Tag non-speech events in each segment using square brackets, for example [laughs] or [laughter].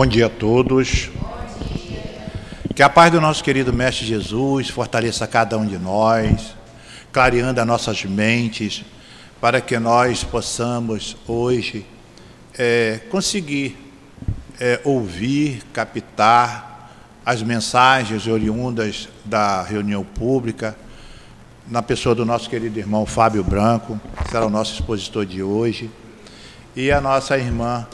Bom dia a todos. Que a paz do nosso querido Mestre Jesus fortaleça cada um de nós, clareando as nossas mentes, para que nós possamos hoje é, conseguir é, ouvir, captar as mensagens oriundas da reunião pública, na pessoa do nosso querido irmão Fábio Branco, que será o nosso expositor de hoje, e a nossa irmã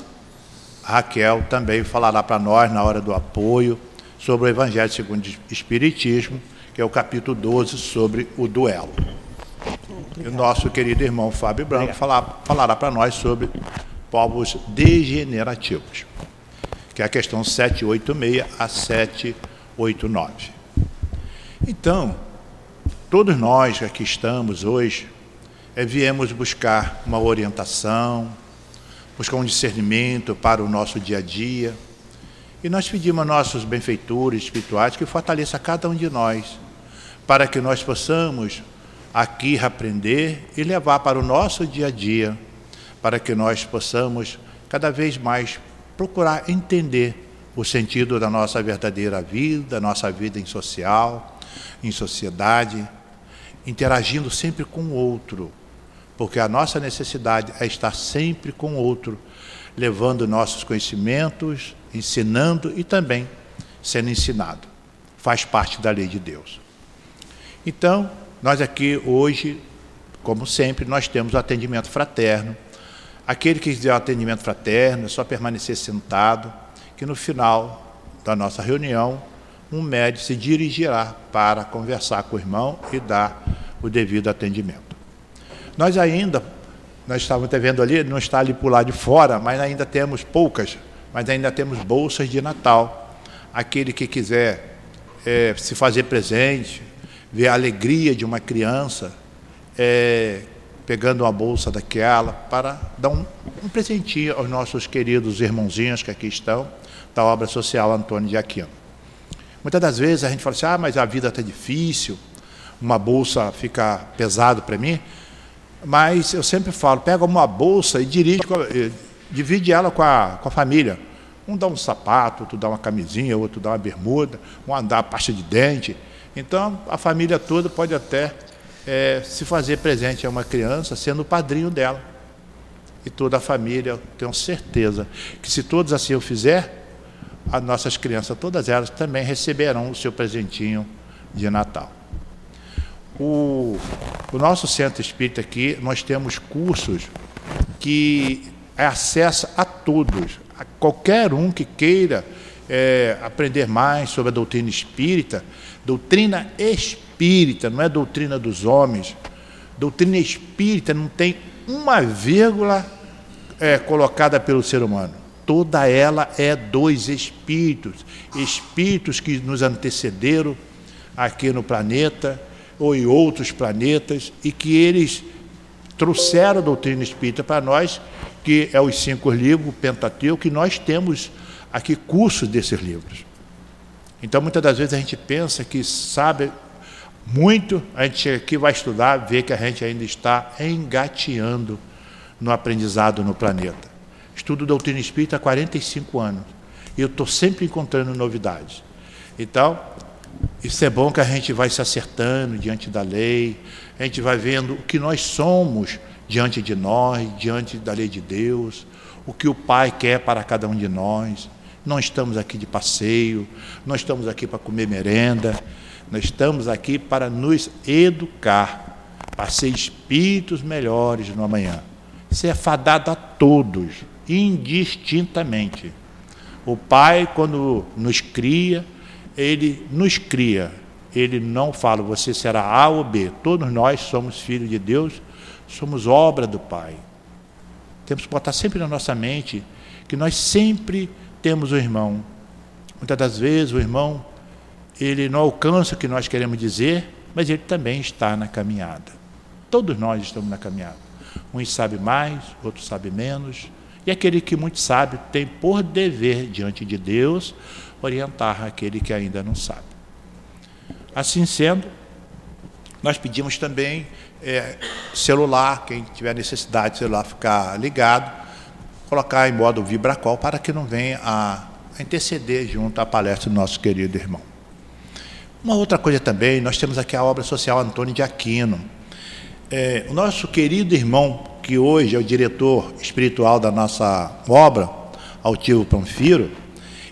Raquel também falará para nós, na hora do apoio, sobre o Evangelho segundo o Espiritismo, que é o capítulo 12 sobre o duelo. E o nosso querido irmão Fábio Branco falar, falará para nós sobre povos degenerativos, que é a questão 786 a 789. Então, todos nós que aqui estamos hoje, é, viemos buscar uma orientação, buscar um discernimento para o nosso dia a dia. E nós pedimos a nossos benfeitores espirituais que fortaleça cada um de nós, para que nós possamos aqui aprender e levar para o nosso dia a dia, para que nós possamos cada vez mais procurar entender o sentido da nossa verdadeira vida, nossa vida em social, em sociedade, interagindo sempre com o outro, porque a nossa necessidade é estar sempre com o outro, levando nossos conhecimentos, ensinando e também sendo ensinado. Faz parte da lei de Deus. Então, nós aqui hoje, como sempre, nós temos o atendimento fraterno. Aquele que quiser o atendimento fraterno, é só permanecer sentado, que no final da nossa reunião, um médico se dirigirá para conversar com o irmão e dar o devido atendimento. Nós ainda, nós estávamos até vendo ali, não está ali por lá de fora, mas ainda temos poucas, mas ainda temos bolsas de Natal. Aquele que quiser é, se fazer presente, ver a alegria de uma criança, é, pegando uma bolsa daquela, para dar um, um presentinho aos nossos queridos irmãozinhos que aqui estão, da obra social Antônio de Aquino. Muitas das vezes a gente fala assim, ah, mas a vida está difícil, uma bolsa fica pesado para mim. Mas eu sempre falo, pega uma bolsa e dirige, divide ela com a, com a família. Um dá um sapato, outro dá uma camisinha, outro dá uma bermuda, um dá pasta de dente. Então, a família toda pode até é, se fazer presente a uma criança, sendo o padrinho dela. E toda a família, eu tenho certeza que se todos assim o fizer, as nossas crianças, todas elas também receberão o seu presentinho de Natal. O, o nosso centro espírita aqui, nós temos cursos que é acesso a todos, a qualquer um que queira é, aprender mais sobre a doutrina espírita, doutrina espírita, não é doutrina dos homens. Doutrina espírita não tem uma vírgula é, colocada pelo ser humano. Toda ela é dos espíritos, espíritos que nos antecederam aqui no planeta, ou em outros planetas, e que eles trouxeram a doutrina espírita para nós, que é os cinco livros, o Pentateuco, que nós temos aqui cursos desses livros. Então, muitas das vezes a gente pensa que sabe muito, a gente chega aqui, vai estudar, vê que a gente ainda está engateando no aprendizado no planeta. Estudo doutrina espírita há 45 anos e eu estou sempre encontrando novidades. Então, isso é bom que a gente vai se acertando diante da lei, a gente vai vendo o que nós somos diante de nós, diante da lei de Deus, o que o Pai quer para cada um de nós. Não estamos aqui de passeio, não estamos aqui para comer merenda, nós estamos aqui para nos educar, para ser espíritos melhores no amanhã. Isso é fadado a todos, indistintamente. O Pai, quando nos cria, ele nos cria. Ele não fala, você será A ou B. Todos nós somos filhos de Deus, somos obra do Pai. Temos que botar sempre na nossa mente que nós sempre temos o irmão. Muitas das vezes o irmão, ele não alcança o que nós queremos dizer, mas ele também está na caminhada. Todos nós estamos na caminhada. Uns sabem mais, outros sabem menos. E aquele que muito sabe tem por dever diante de Deus orientar aquele que ainda não sabe. Assim sendo, nós pedimos também é, celular, quem tiver necessidade de celular ficar ligado, colocar em modo vibracol para que não venha a interceder junto à palestra do nosso querido irmão. Uma outra coisa também, nós temos aqui a obra social Antônio de Aquino. É, o nosso querido irmão, que hoje é o diretor espiritual da nossa obra, Altivo Panfiro,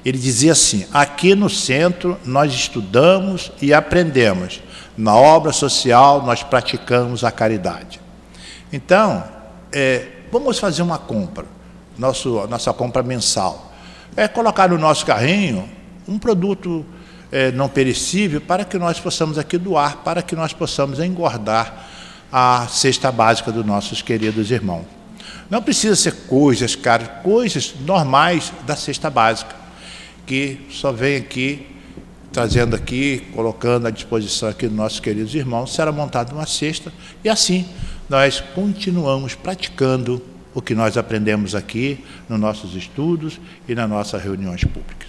ele dizia assim: aqui no centro nós estudamos e aprendemos, na obra social nós praticamos a caridade. Então, é, vamos fazer uma compra, nosso, nossa compra mensal. É colocar no nosso carrinho um produto é, não perecível para que nós possamos aqui doar, para que nós possamos engordar a cesta básica dos nossos queridos irmãos. Não precisa ser coisas caras, coisas normais da cesta básica, que só vem aqui, trazendo aqui, colocando à disposição aqui dos nossos queridos irmãos, será montada uma cesta, e assim nós continuamos praticando o que nós aprendemos aqui nos nossos estudos e nas nossas reuniões públicas.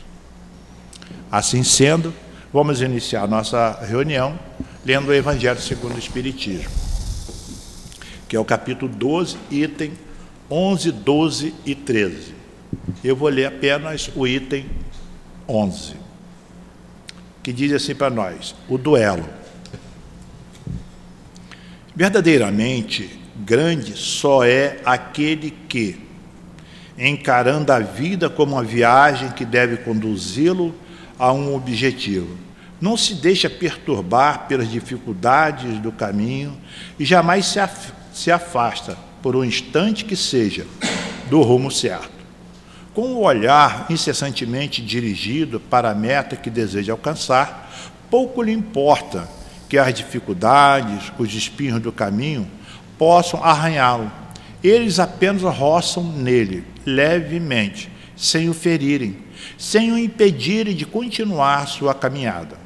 Assim sendo, vamos iniciar a nossa reunião lendo o Evangelho segundo o Espiritismo, que é o capítulo 12, item 11, 12 e 13. Eu vou ler apenas o item 11, que diz assim para nós: o duelo. Verdadeiramente grande só é aquele que, encarando a vida como uma viagem que deve conduzi-lo a um objetivo, não se deixa perturbar pelas dificuldades do caminho e jamais se, af se afasta, por um instante que seja, do rumo certo. Com o olhar incessantemente dirigido para a meta que deseja alcançar, pouco lhe importa que as dificuldades, os espinhos do caminho possam arranhá-lo. Eles apenas roçam nele, levemente, sem o ferirem, sem o impedirem de continuar sua caminhada.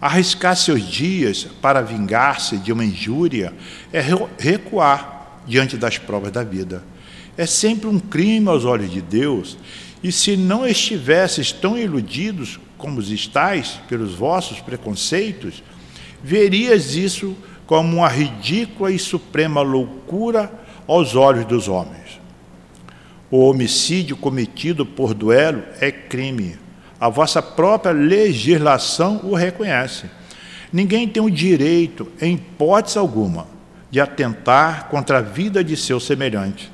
Arriscar seus dias para vingar-se de uma injúria é recuar diante das provas da vida. É sempre um crime aos olhos de Deus, e se não estivesses tão iludidos como estáis pelos vossos preconceitos, verias isso como uma ridícula e suprema loucura aos olhos dos homens. O homicídio cometido por duelo é crime. A vossa própria legislação o reconhece. Ninguém tem o direito, em hipótese alguma, de atentar contra a vida de seu semelhante.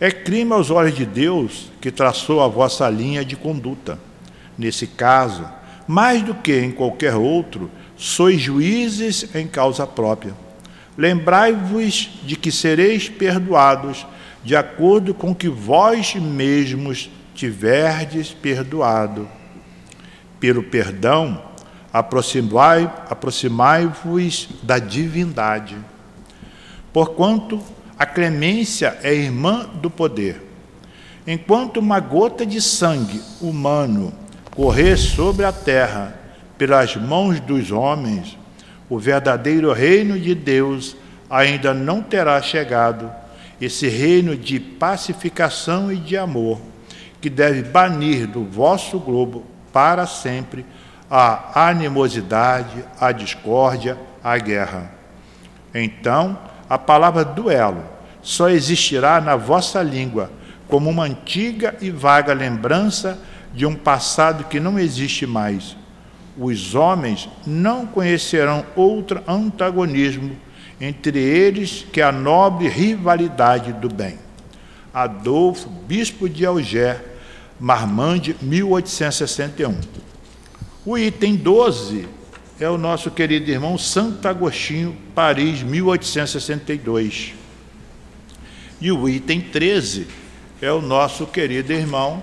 É crime aos olhos de Deus que traçou a vossa linha de conduta. Nesse caso, mais do que em qualquer outro, sois juízes em causa própria. Lembrai-vos de que sereis perdoados de acordo com que vós mesmos tiverdes perdoado. Pelo perdão, aproximai-vos aproximai da divindade. Porquanto a clemência é irmã do poder. Enquanto uma gota de sangue humano correr sobre a terra pelas mãos dos homens, o verdadeiro reino de Deus ainda não terá chegado, esse reino de pacificação e de amor, que deve banir do vosso globo para sempre a animosidade, a discórdia, a guerra. Então, a palavra duelo só existirá na vossa língua como uma antiga e vaga lembrança de um passado que não existe mais os homens não conhecerão outro antagonismo entre eles que a nobre rivalidade do bem. Adolfo, bispo de Alger, Marmande, 1861. O item 12 é o nosso querido irmão Santo Agostinho, Paris, 1862. E o item 13 é o nosso querido irmão,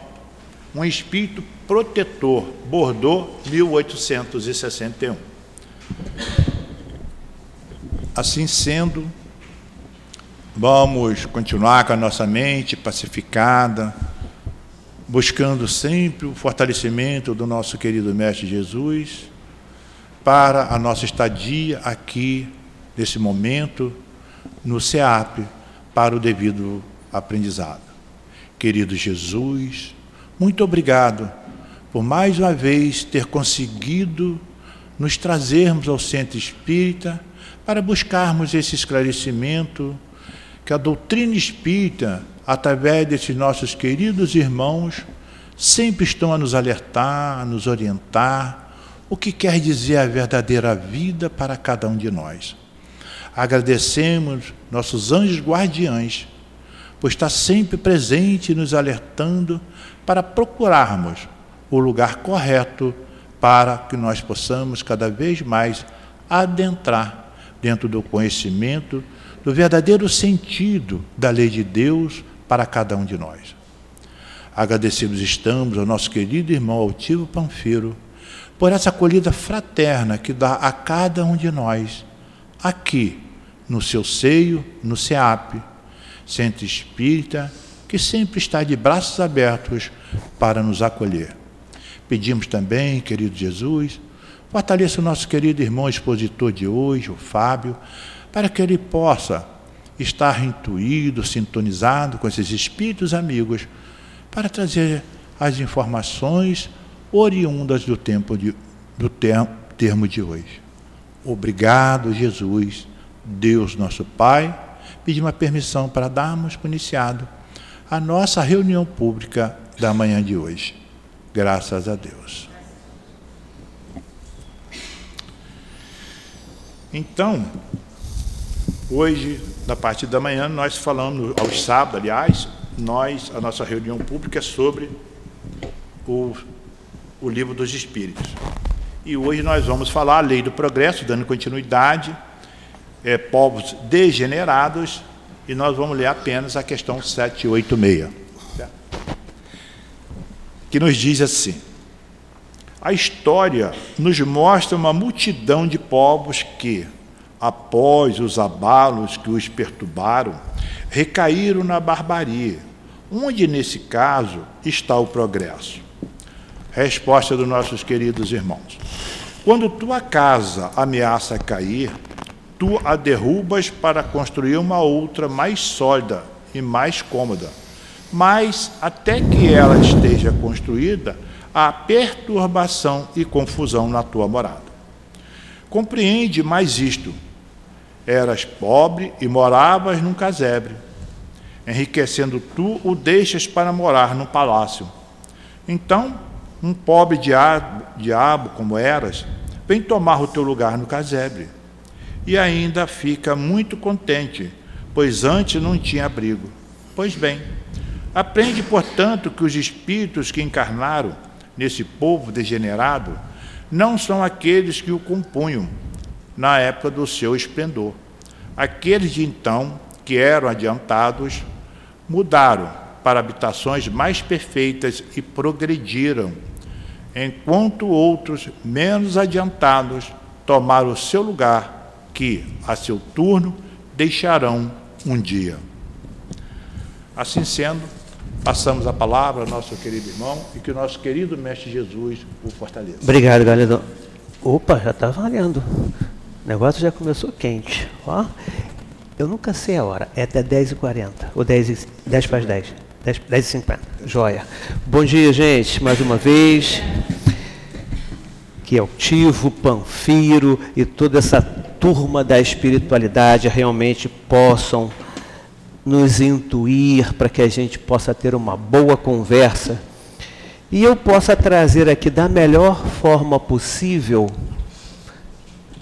um espírito protetor, Bordeaux, 1861. Assim sendo, vamos continuar com a nossa mente pacificada, buscando sempre o fortalecimento do nosso querido Mestre Jesus para a nossa estadia aqui, nesse momento, no SEAP, para o devido aprendizado. Querido Jesus, muito obrigado por mais uma vez ter conseguido nos trazermos ao centro espírita para buscarmos esse esclarecimento que a doutrina espírita, através desses nossos queridos irmãos, sempre estão a nos alertar, a nos orientar, o que quer dizer a verdadeira vida para cada um de nós. Agradecemos nossos anjos guardiães, por estar sempre presente nos alertando para procurarmos o lugar correto para que nós possamos cada vez mais adentrar dentro do conhecimento do verdadeiro sentido da lei de Deus para cada um de nós. Agradecidos estamos ao nosso querido irmão Altivo Panfiro por essa acolhida fraterna que dá a cada um de nós, aqui, no seu seio, no SEAP, Centro Espírita, que sempre está de braços abertos para nos acolher. Pedimos também, querido Jesus, fortaleça o nosso querido irmão expositor de hoje, o Fábio, para que ele possa estar intuído, sintonizado com esses espíritos amigos, para trazer as informações oriundas do tempo de, do termo, termo de hoje. Obrigado, Jesus, Deus nosso Pai. Pedimos a permissão para darmos por iniciado a nossa reunião pública da manhã de hoje. Graças a Deus. Então, hoje, na parte da manhã, nós falamos, aos sábados, aliás, nós, a nossa reunião pública é sobre o o livro dos Espíritos. E hoje nós vamos falar a lei do progresso, dando continuidade, é, povos degenerados, e nós vamos ler apenas a questão 786, que nos diz assim: A história nos mostra uma multidão de povos que, após os abalos que os perturbaram, recaíram na barbarie, onde nesse caso está o progresso. Resposta dos nossos queridos irmãos. Quando tua casa ameaça cair, tu a derrubas para construir uma outra mais sólida e mais cômoda. Mas, até que ela esteja construída, há perturbação e confusão na tua morada. Compreende mais isto. Eras pobre e moravas num casebre. Enriquecendo tu, o deixas para morar num palácio. Então, um pobre diabo, diabo como eras, vem tomar o teu lugar no casebre. E ainda fica muito contente, pois antes não tinha abrigo. Pois bem, aprende, portanto, que os espíritos que encarnaram nesse povo degenerado não são aqueles que o compunham na época do seu esplendor. Aqueles de então, que eram adiantados, mudaram para habitações mais perfeitas e progrediram enquanto outros menos adiantados tomaram o seu lugar, que, a seu turno, deixarão um dia. Assim sendo, passamos a palavra ao nosso querido irmão e que o nosso querido Mestre Jesus o fortaleça. Obrigado, galera. Opa, já está valendo. O negócio já começou quente. Ó, eu nunca sei a hora. É até 10h40. Ou 10, 10 para as 10. 10, 10 e 50. Joia. Bom dia, gente, mais uma vez. Que Altivo, Panfiro e toda essa turma da espiritualidade realmente possam nos intuir para que a gente possa ter uma boa conversa e eu possa trazer aqui da melhor forma possível.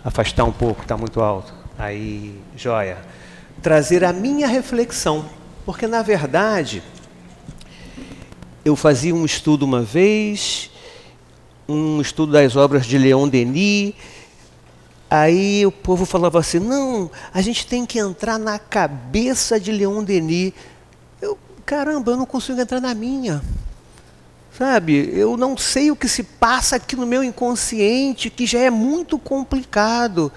Afastar um pouco, está muito alto. Aí, joia. Trazer a minha reflexão, porque na verdade eu fazia um estudo uma vez, um estudo das obras de Leon Denis. Aí o povo falava assim: não, a gente tem que entrar na cabeça de Leon Denis. Eu, caramba, eu não consigo entrar na minha. Sabe, eu não sei o que se passa aqui no meu inconsciente, que já é muito complicado.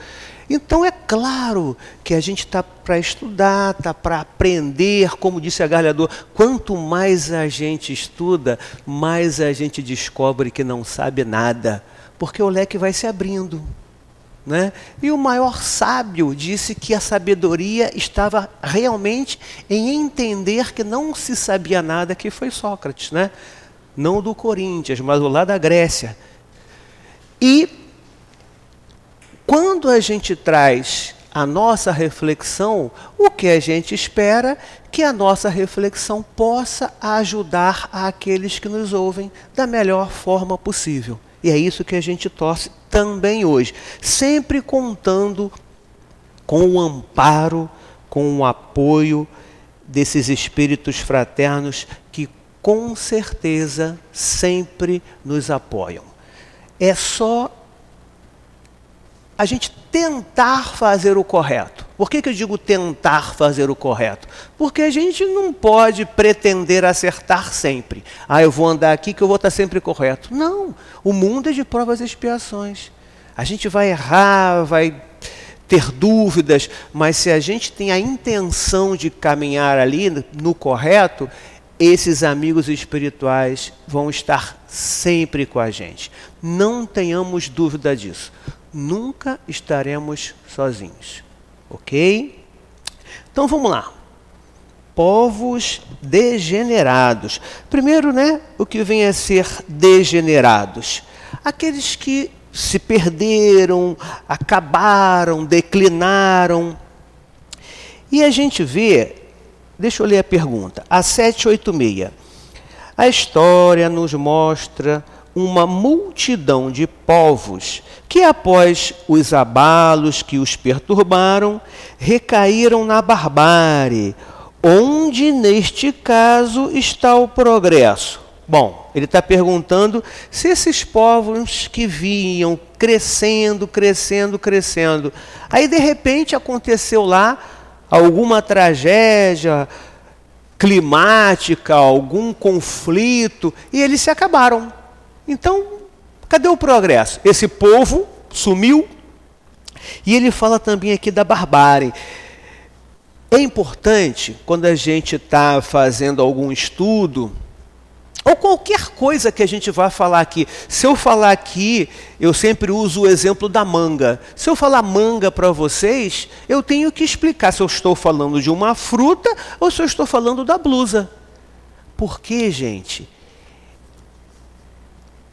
Então é claro que a gente está para estudar, está para aprender, como disse a Galhador, quanto mais a gente estuda, mais a gente descobre que não sabe nada, porque o leque vai se abrindo. Né? E o maior sábio disse que a sabedoria estava realmente em entender que não se sabia nada, que foi Sócrates, né? não do Coríntios, mas lá da Grécia. E quando a gente traz a nossa reflexão, o que a gente espera que a nossa reflexão possa ajudar aqueles que nos ouvem da melhor forma possível. E é isso que a gente torce também hoje, sempre contando com o amparo, com o apoio desses espíritos fraternos que com certeza sempre nos apoiam. É só a gente tentar fazer o correto. Por que, que eu digo tentar fazer o correto? Porque a gente não pode pretender acertar sempre. Ah, eu vou andar aqui que eu vou estar sempre correto. Não. O mundo é de provas e expiações. A gente vai errar, vai ter dúvidas, mas se a gente tem a intenção de caminhar ali no correto, esses amigos espirituais vão estar sempre com a gente. Não tenhamos dúvida disso nunca estaremos sozinhos. Ok? Então vamos lá. Povos degenerados. Primeiro, né, o que vem a ser degenerados? Aqueles que se perderam, acabaram, declinaram. E a gente vê, deixa eu ler a pergunta, a 786. A história nos mostra uma multidão de povos que, após os abalos que os perturbaram, recaíram na barbárie, onde neste caso está o progresso. Bom, ele está perguntando se esses povos que vinham crescendo, crescendo, crescendo, aí de repente aconteceu lá alguma tragédia climática, algum conflito, e eles se acabaram. Então, cadê o progresso? Esse povo sumiu. E ele fala também aqui da barbárie. É importante, quando a gente está fazendo algum estudo, ou qualquer coisa que a gente vá falar aqui. Se eu falar aqui, eu sempre uso o exemplo da manga. Se eu falar manga para vocês, eu tenho que explicar se eu estou falando de uma fruta ou se eu estou falando da blusa. Por quê, gente?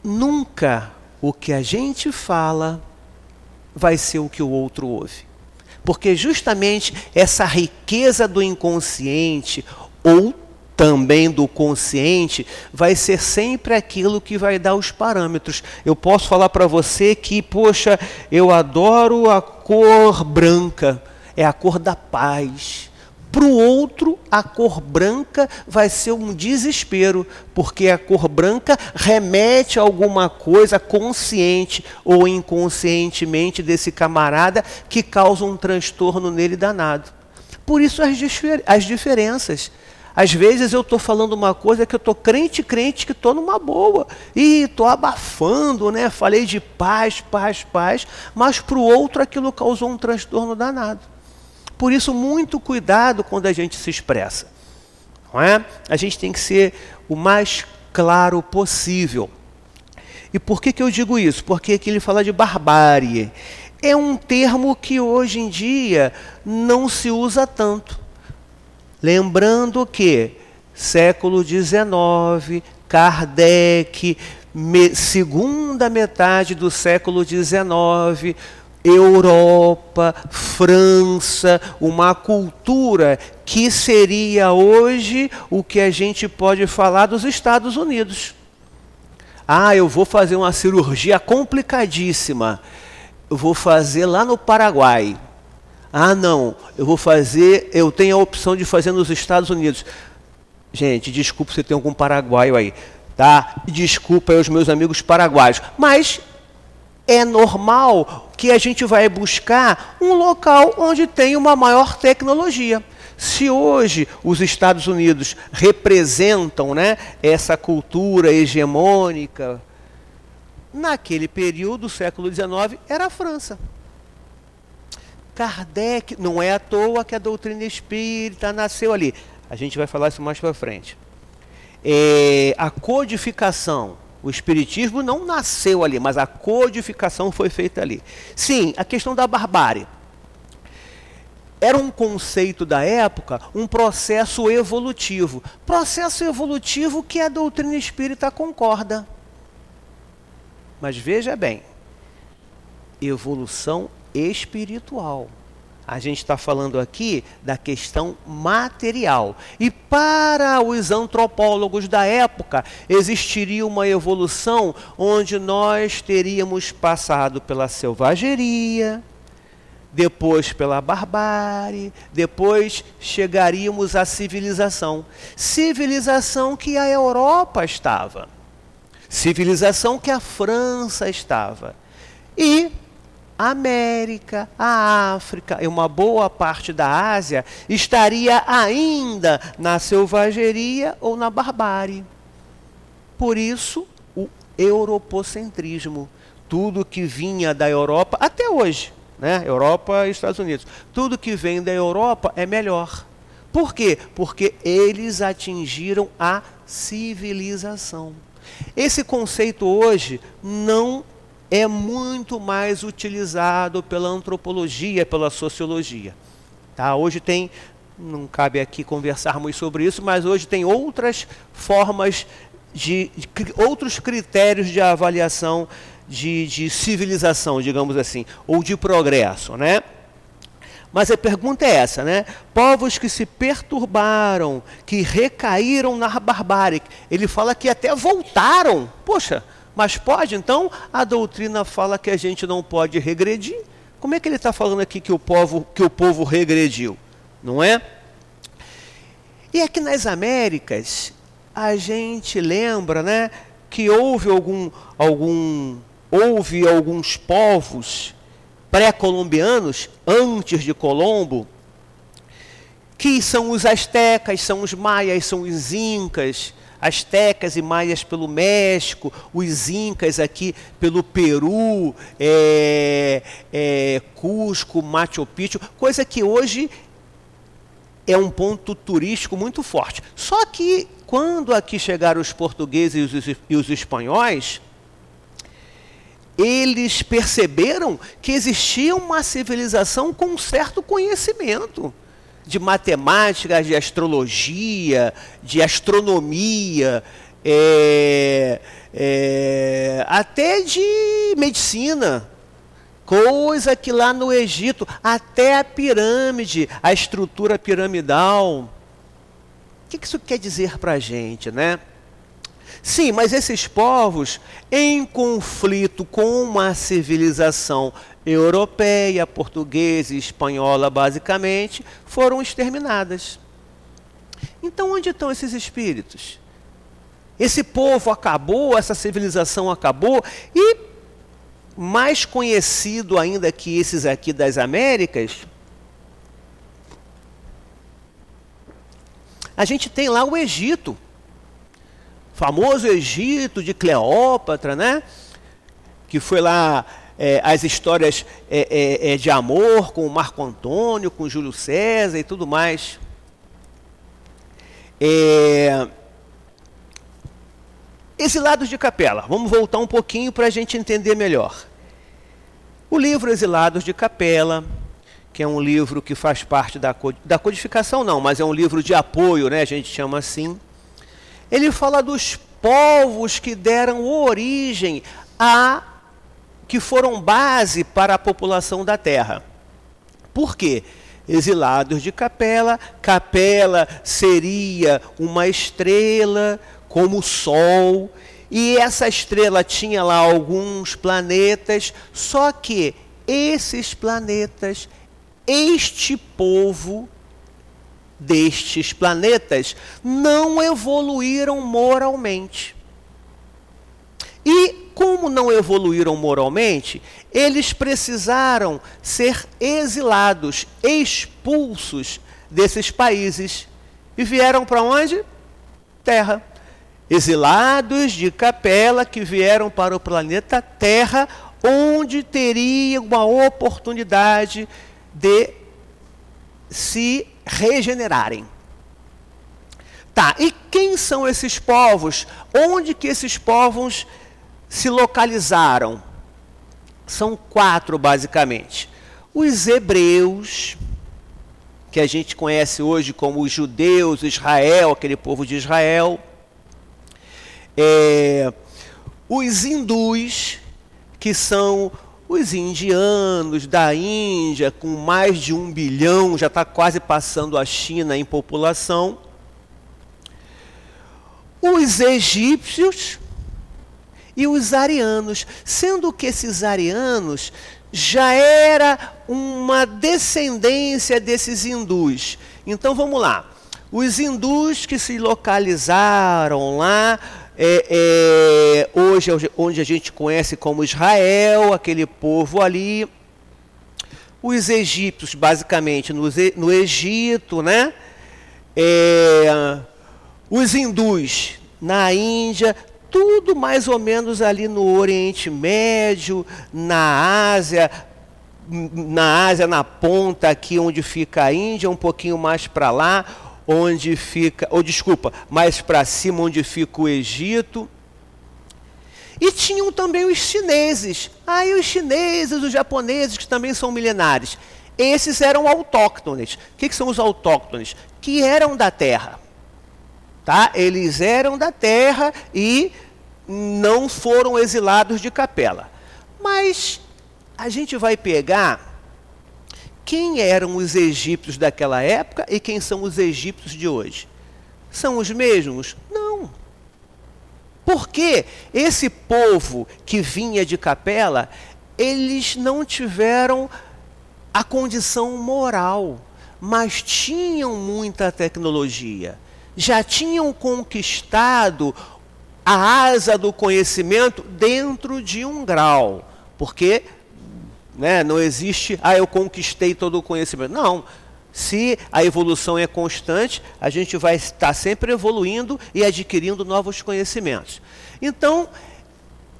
Nunca o que a gente fala vai ser o que o outro ouve. Porque justamente essa riqueza do inconsciente ou também do consciente vai ser sempre aquilo que vai dar os parâmetros. Eu posso falar para você que, poxa, eu adoro a cor branca, é a cor da paz. Para o outro, a cor branca vai ser um desespero, porque a cor branca remete a alguma coisa consciente ou inconscientemente desse camarada que causa um transtorno nele danado. Por isso as, difer as diferenças. Às vezes eu estou falando uma coisa que eu estou crente, crente, que estou numa boa. E estou abafando, né? Falei de paz, paz, paz, mas para o outro aquilo causou um transtorno danado. Por isso, muito cuidado quando a gente se expressa. Não é? A gente tem que ser o mais claro possível. E por que, que eu digo isso? Porque aqui ele fala de barbárie. É um termo que hoje em dia não se usa tanto. Lembrando que século XIX, Kardec, me, segunda metade do século XIX, Europa, França, uma cultura que seria hoje o que a gente pode falar dos Estados Unidos. Ah, eu vou fazer uma cirurgia complicadíssima. Eu vou fazer lá no Paraguai. Ah, não, eu vou fazer, eu tenho a opção de fazer nos Estados Unidos. Gente, desculpa se tem algum paraguaio aí, tá? Desculpa aí os meus amigos paraguaios, mas é normal que a gente vai buscar um local onde tem uma maior tecnologia. Se hoje os Estados Unidos representam né, essa cultura hegemônica, naquele período, do século XIX, era a França. Kardec, não é à toa que a doutrina espírita nasceu ali. A gente vai falar isso mais para frente. É, a codificação o Espiritismo não nasceu ali, mas a codificação foi feita ali. Sim, a questão da barbárie. Era um conceito da época, um processo evolutivo. Processo evolutivo que a doutrina espírita concorda. Mas veja bem, evolução espiritual. A gente está falando aqui da questão material. E para os antropólogos da época, existiria uma evolução onde nós teríamos passado pela selvageria, depois pela barbárie, depois chegaríamos à civilização. Civilização que a Europa estava, civilização que a França estava. E América, a África e uma boa parte da Ásia estaria ainda na selvageria ou na barbárie. Por isso, o europocentrismo. Tudo que vinha da Europa, até hoje, né? Europa e Estados Unidos, tudo que vem da Europa é melhor. Por quê? Porque eles atingiram a civilização. Esse conceito hoje não é muito mais utilizado pela antropologia, pela sociologia. Tá? Hoje tem, não cabe aqui conversarmos sobre isso, mas hoje tem outras formas de, de outros critérios de avaliação de, de civilização, digamos assim, ou de progresso, né? Mas a pergunta é essa, né? Povos que se perturbaram, que recaíram na barbárie. Ele fala que até voltaram. Poxa, mas pode? Então a doutrina fala que a gente não pode regredir. Como é que ele está falando aqui que o, povo, que o povo regrediu? Não é? E aqui nas Américas, a gente lembra né, que houve algum, algum houve alguns povos pré-colombianos, antes de Colombo, que são os astecas, são os maias, são os incas, astecas e maias pelo México, os incas aqui pelo Peru, é, é, Cusco, Machu Picchu, coisa que hoje é um ponto turístico muito forte. Só que quando aqui chegaram os portugueses e os, e os espanhóis, eles perceberam que existia uma civilização com certo conhecimento de matemática, de astrologia, de astronomia, é, é, até de medicina. Coisa que lá no Egito, até a pirâmide, a estrutura piramidal. O que isso quer dizer para a gente, né? Sim, mas esses povos, em conflito com uma civilização europeia, portuguesa e espanhola, basicamente, foram exterminadas. Então, onde estão esses espíritos? Esse povo acabou, essa civilização acabou, e mais conhecido ainda que esses aqui das Américas, a gente tem lá o Egito, famoso Egito de Cleópatra, né? Que foi lá é, as histórias é, é, é, de amor com Marco Antônio, com Júlio César e tudo mais. É, Exilados de Capela. Vamos voltar um pouquinho para a gente entender melhor. O livro Exilados de Capela, que é um livro que faz parte da, da codificação, não, mas é um livro de apoio, né? A gente chama assim. Ele fala dos povos que deram origem a que foram base para a população da terra. Por quê? Exilados de Capela, Capela seria uma estrela como o Sol, e essa estrela tinha lá alguns planetas, só que esses planetas, este povo destes planetas, não evoluíram moralmente. E como não evoluíram moralmente, eles precisaram ser exilados, expulsos desses países. E vieram para onde? Terra. Exilados de capela que vieram para o planeta Terra, onde teriam uma oportunidade de se regenerarem. Tá, e quem são esses povos? Onde que esses povos se localizaram? São quatro, basicamente. Os hebreus, que a gente conhece hoje como os judeus, Israel, aquele povo de Israel. É, os hindus, que são os indianos da Índia, com mais de um bilhão, já está quase passando a China em população. Os egípcios e os arianos, sendo que esses arianos já era uma descendência desses hindus. Então vamos lá. Os hindus que se localizaram lá, é, é, hoje onde a gente conhece como Israel, aquele povo ali. Os egípcios, basicamente, no, no Egito, né? É, os hindus na Índia, tudo mais ou menos ali no Oriente Médio, na Ásia, na Ásia, na ponta aqui onde fica a Índia, um pouquinho mais para lá, onde fica, ou desculpa, mais para cima onde fica o Egito. E tinham também os chineses. Aí ah, os chineses, os japoneses, que também são milenares. Esses eram autóctones. O que, que são os autóctones? Que eram da terra. Tá? Eles eram da terra e não foram exilados de capela. Mas a gente vai pegar quem eram os egípcios daquela época e quem são os egípcios de hoje. São os mesmos? Não. Porque esse povo que vinha de capela, eles não tiveram a condição moral, mas tinham muita tecnologia. Já tinham conquistado a asa do conhecimento dentro de um grau. Porque né, não existe, ah, eu conquistei todo o conhecimento. Não. Se a evolução é constante, a gente vai estar sempre evoluindo e adquirindo novos conhecimentos. Então,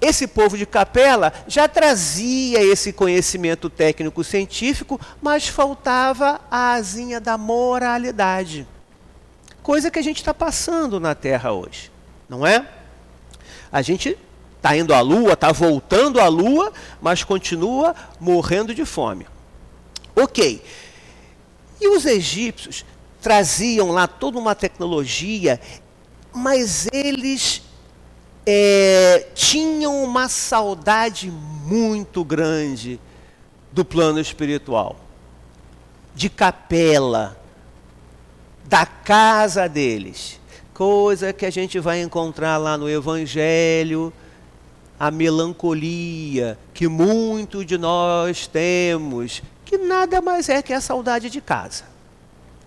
esse povo de capela já trazia esse conhecimento técnico-científico, mas faltava a asinha da moralidade. Coisa que a gente está passando na Terra hoje, não é? A gente está indo à lua, está voltando à lua, mas continua morrendo de fome. Ok. E os egípcios traziam lá toda uma tecnologia, mas eles é, tinham uma saudade muito grande do plano espiritual, de capela, da casa deles coisa que a gente vai encontrar lá no Evangelho, a melancolia que muito de nós temos, que nada mais é que a saudade de casa.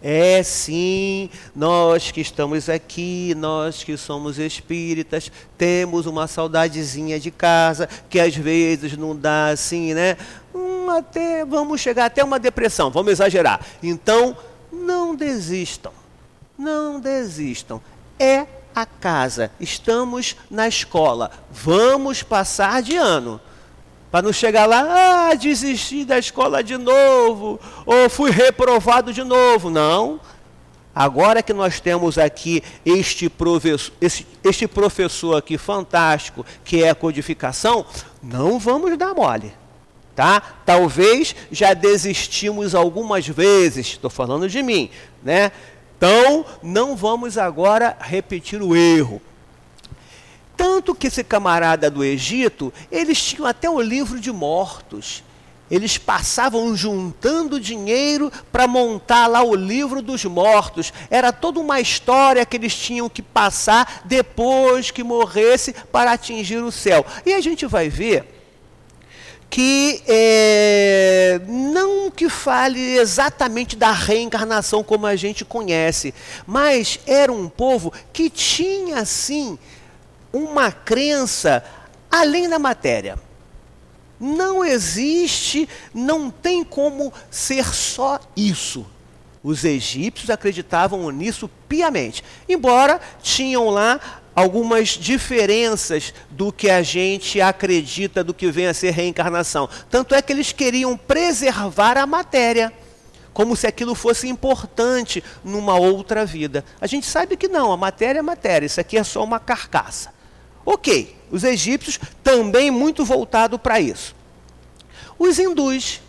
É sim, nós que estamos aqui, nós que somos espíritas, temos uma saudadezinha de casa, que às vezes não dá assim, né? Hum, até, vamos chegar até uma depressão, vamos exagerar. Então, não desistam, não desistam é a casa. Estamos na escola. Vamos passar de ano. Para não chegar lá, ah, desisti da escola de novo, ou fui reprovado de novo. Não. Agora que nós temos aqui este professor, este, este professor aqui fantástico, que é a codificação, não vamos dar mole. Tá? Talvez já desistimos algumas vezes, estou falando de mim, né? Então, não vamos agora repetir o erro. Tanto que esse camarada do Egito, eles tinham até o livro de mortos. Eles passavam juntando dinheiro para montar lá o livro dos mortos. Era toda uma história que eles tinham que passar depois que morresse para atingir o céu. E a gente vai ver que é, não que fale exatamente da reencarnação como a gente conhece, mas era um povo que tinha sim uma crença além da matéria. Não existe, não tem como ser só isso. Os egípcios acreditavam nisso piamente, embora tinham lá algumas diferenças do que a gente acredita do que vem a ser reencarnação. Tanto é que eles queriam preservar a matéria, como se aquilo fosse importante numa outra vida. A gente sabe que não, a matéria é matéria, isso aqui é só uma carcaça. Ok, os egípcios também muito voltado para isso. Os hindus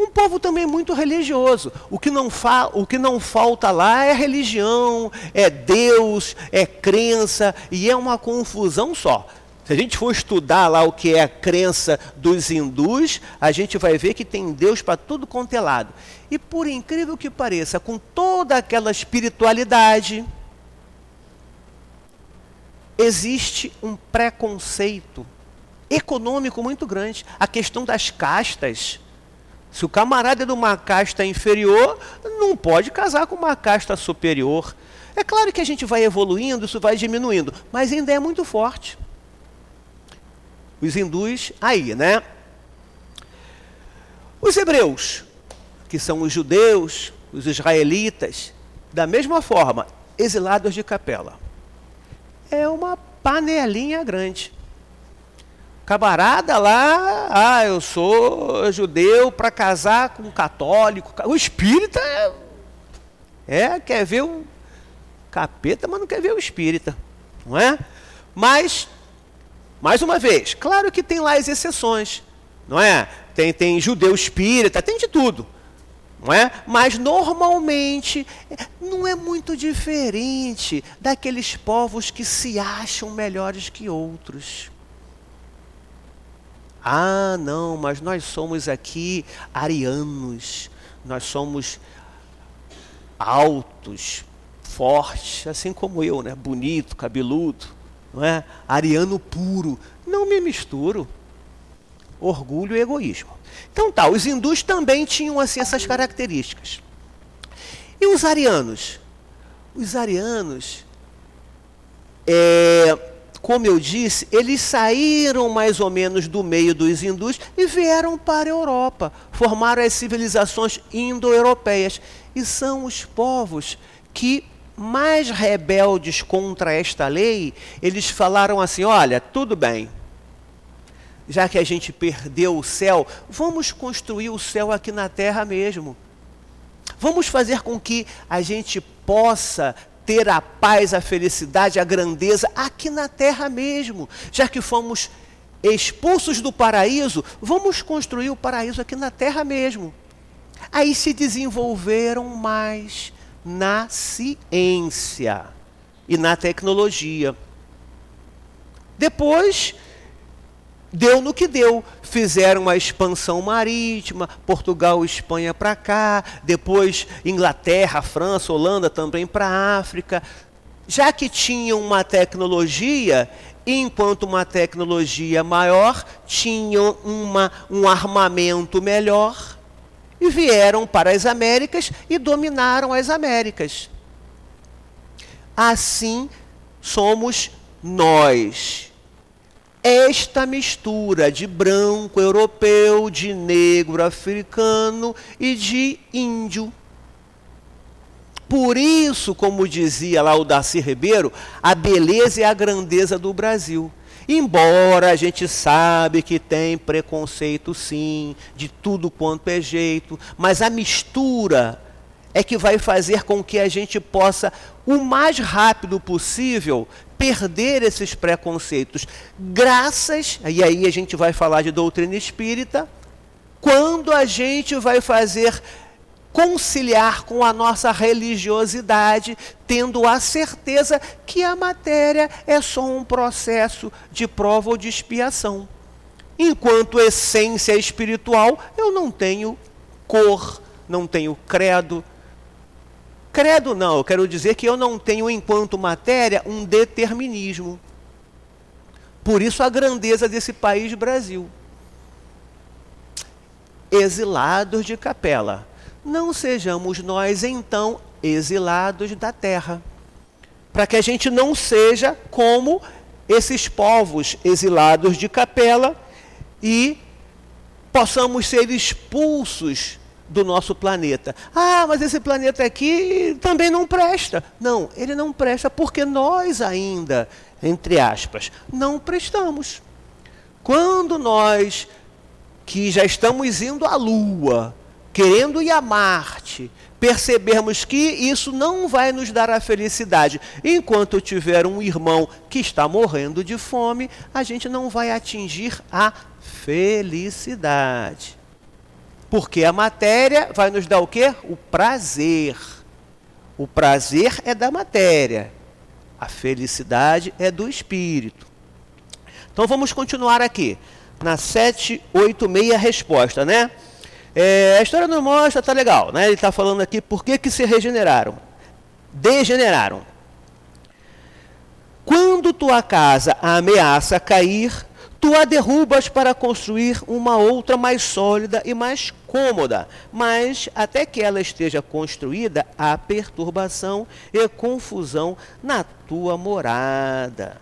um povo também muito religioso. O que, não fa o que não falta lá é religião, é Deus, é crença, e é uma confusão só. Se a gente for estudar lá o que é a crença dos hindus, a gente vai ver que tem Deus para tudo quanto é lado. E por incrível que pareça, com toda aquela espiritualidade, existe um preconceito econômico muito grande. A questão das castas. Se o camarada é de uma casta inferior, não pode casar com uma casta superior. É claro que a gente vai evoluindo, isso vai diminuindo, mas ainda é muito forte os hindus aí, né? Os hebreus, que são os judeus, os israelitas, da mesma forma, exilados de capela. É uma panelinha grande. Camarada lá, ah, eu sou judeu para casar com um católico. O espírita é, é, quer ver o capeta, mas não quer ver o espírita, não é? Mas mais uma vez, claro que tem lá as exceções, não é? Tem, tem judeu espírita, tem de tudo, não é? Mas normalmente não é muito diferente daqueles povos que se acham melhores que outros. Ah, não, mas nós somos aqui arianos, nós somos altos, fortes, assim como eu, né? Bonito, cabeludo não é? Ariano puro. Não me misturo. Orgulho e egoísmo. Então tá, os hindus também tinham assim essas características. E os arianos? Os arianos, é, como eu disse, eles saíram mais ou menos do meio dos hindus e vieram para a Europa, formaram as civilizações indo-europeias. E são os povos que mais rebeldes contra esta lei, eles falaram assim: olha, tudo bem, já que a gente perdeu o céu, vamos construir o céu aqui na terra mesmo. Vamos fazer com que a gente possa ter a paz, a felicidade, a grandeza aqui na terra mesmo. Já que fomos expulsos do paraíso, vamos construir o paraíso aqui na terra mesmo. Aí se desenvolveram mais na ciência e na tecnologia. Depois, deu no que deu. Fizeram uma expansão marítima, Portugal, Espanha para cá, depois Inglaterra, França, Holanda também para a África. Já que tinham uma tecnologia, enquanto uma tecnologia maior, tinham uma, um armamento melhor e vieram para as Américas e dominaram as Américas. Assim somos nós. Esta mistura de branco europeu, de negro africano e de índio. Por isso, como dizia lá o Darcy Ribeiro, a beleza e a grandeza do Brasil. Embora a gente sabe que tem preconceito sim, de tudo quanto é jeito, mas a mistura é que vai fazer com que a gente possa, o mais rápido possível, perder esses preconceitos. Graças, e aí a gente vai falar de doutrina espírita, quando a gente vai fazer conciliar com a nossa religiosidade, tendo a certeza que a matéria é só um processo de prova ou de expiação. Enquanto essência espiritual, eu não tenho cor, não tenho credo. Credo não, eu quero dizer que eu não tenho, enquanto matéria, um determinismo. Por isso a grandeza desse país Brasil. Exilados de capela não sejamos nós então exilados da terra. Para que a gente não seja como esses povos exilados de capela e possamos ser expulsos do nosso planeta. Ah, mas esse planeta aqui também não presta. Não, ele não presta porque nós ainda, entre aspas, não prestamos. Quando nós que já estamos indo à Lua, querendo ir a Marte, percebermos que isso não vai nos dar a felicidade. Enquanto tiver um irmão que está morrendo de fome, a gente não vai atingir a felicidade. Porque a matéria vai nos dar o quê? O prazer. O prazer é da matéria. A felicidade é do espírito. Então vamos continuar aqui. Na 786 resposta, né? É, a história não mostra, tá legal, né? Ele está falando aqui por que, que se regeneraram. Degeneraram. Quando tua casa ameaça cair, tu a derrubas para construir uma outra mais sólida e mais cômoda. Mas até que ela esteja construída, há perturbação e confusão na tua morada.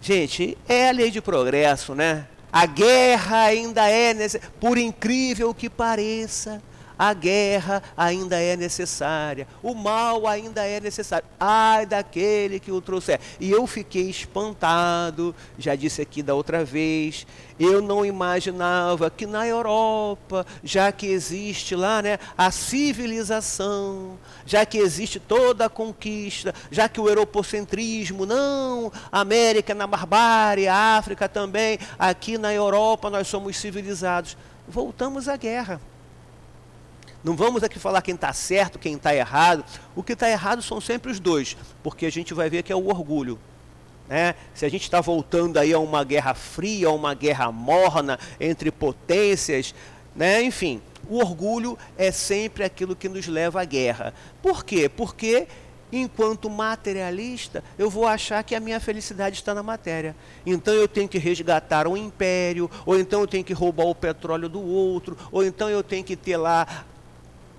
Gente, é a lei de progresso, né? A guerra ainda é por incrível que pareça a guerra ainda é necessária, o mal ainda é necessário. Ai daquele que o trouxer. E eu fiquei espantado, já disse aqui da outra vez, eu não imaginava que na Europa, já que existe lá né, a civilização, já que existe toda a conquista, já que o europocentrismo, não, América na barbárie, África também, aqui na Europa nós somos civilizados. Voltamos à guerra. Não vamos aqui falar quem está certo, quem está errado. O que está errado são sempre os dois, porque a gente vai ver que é o orgulho. Né? Se a gente está voltando aí a uma guerra fria, a uma guerra morna entre potências, né? enfim, o orgulho é sempre aquilo que nos leva à guerra. Por quê? Porque enquanto materialista, eu vou achar que a minha felicidade está na matéria. Então eu tenho que resgatar um império, ou então eu tenho que roubar o petróleo do outro, ou então eu tenho que ter lá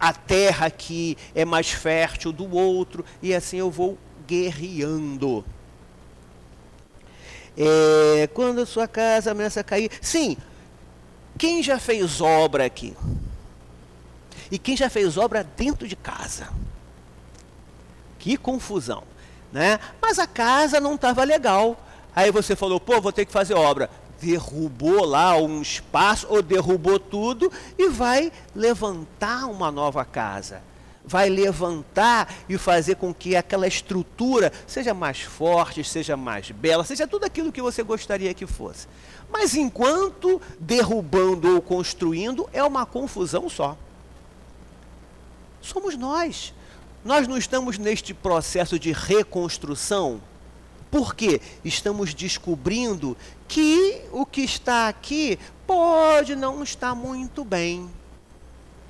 a terra que é mais fértil do outro, e assim eu vou guerreando. É, quando a sua casa começa a cair. Sim, quem já fez obra aqui? E quem já fez obra dentro de casa? Que confusão, né? Mas a casa não estava legal. Aí você falou, pô, vou ter que fazer obra derrubou lá um espaço ou derrubou tudo e vai levantar uma nova casa. Vai levantar e fazer com que aquela estrutura seja mais forte, seja mais bela, seja tudo aquilo que você gostaria que fosse. Mas enquanto derrubando ou construindo, é uma confusão só. Somos nós. Nós não estamos neste processo de reconstrução porque estamos descobrindo que o que está aqui pode não estar muito bem,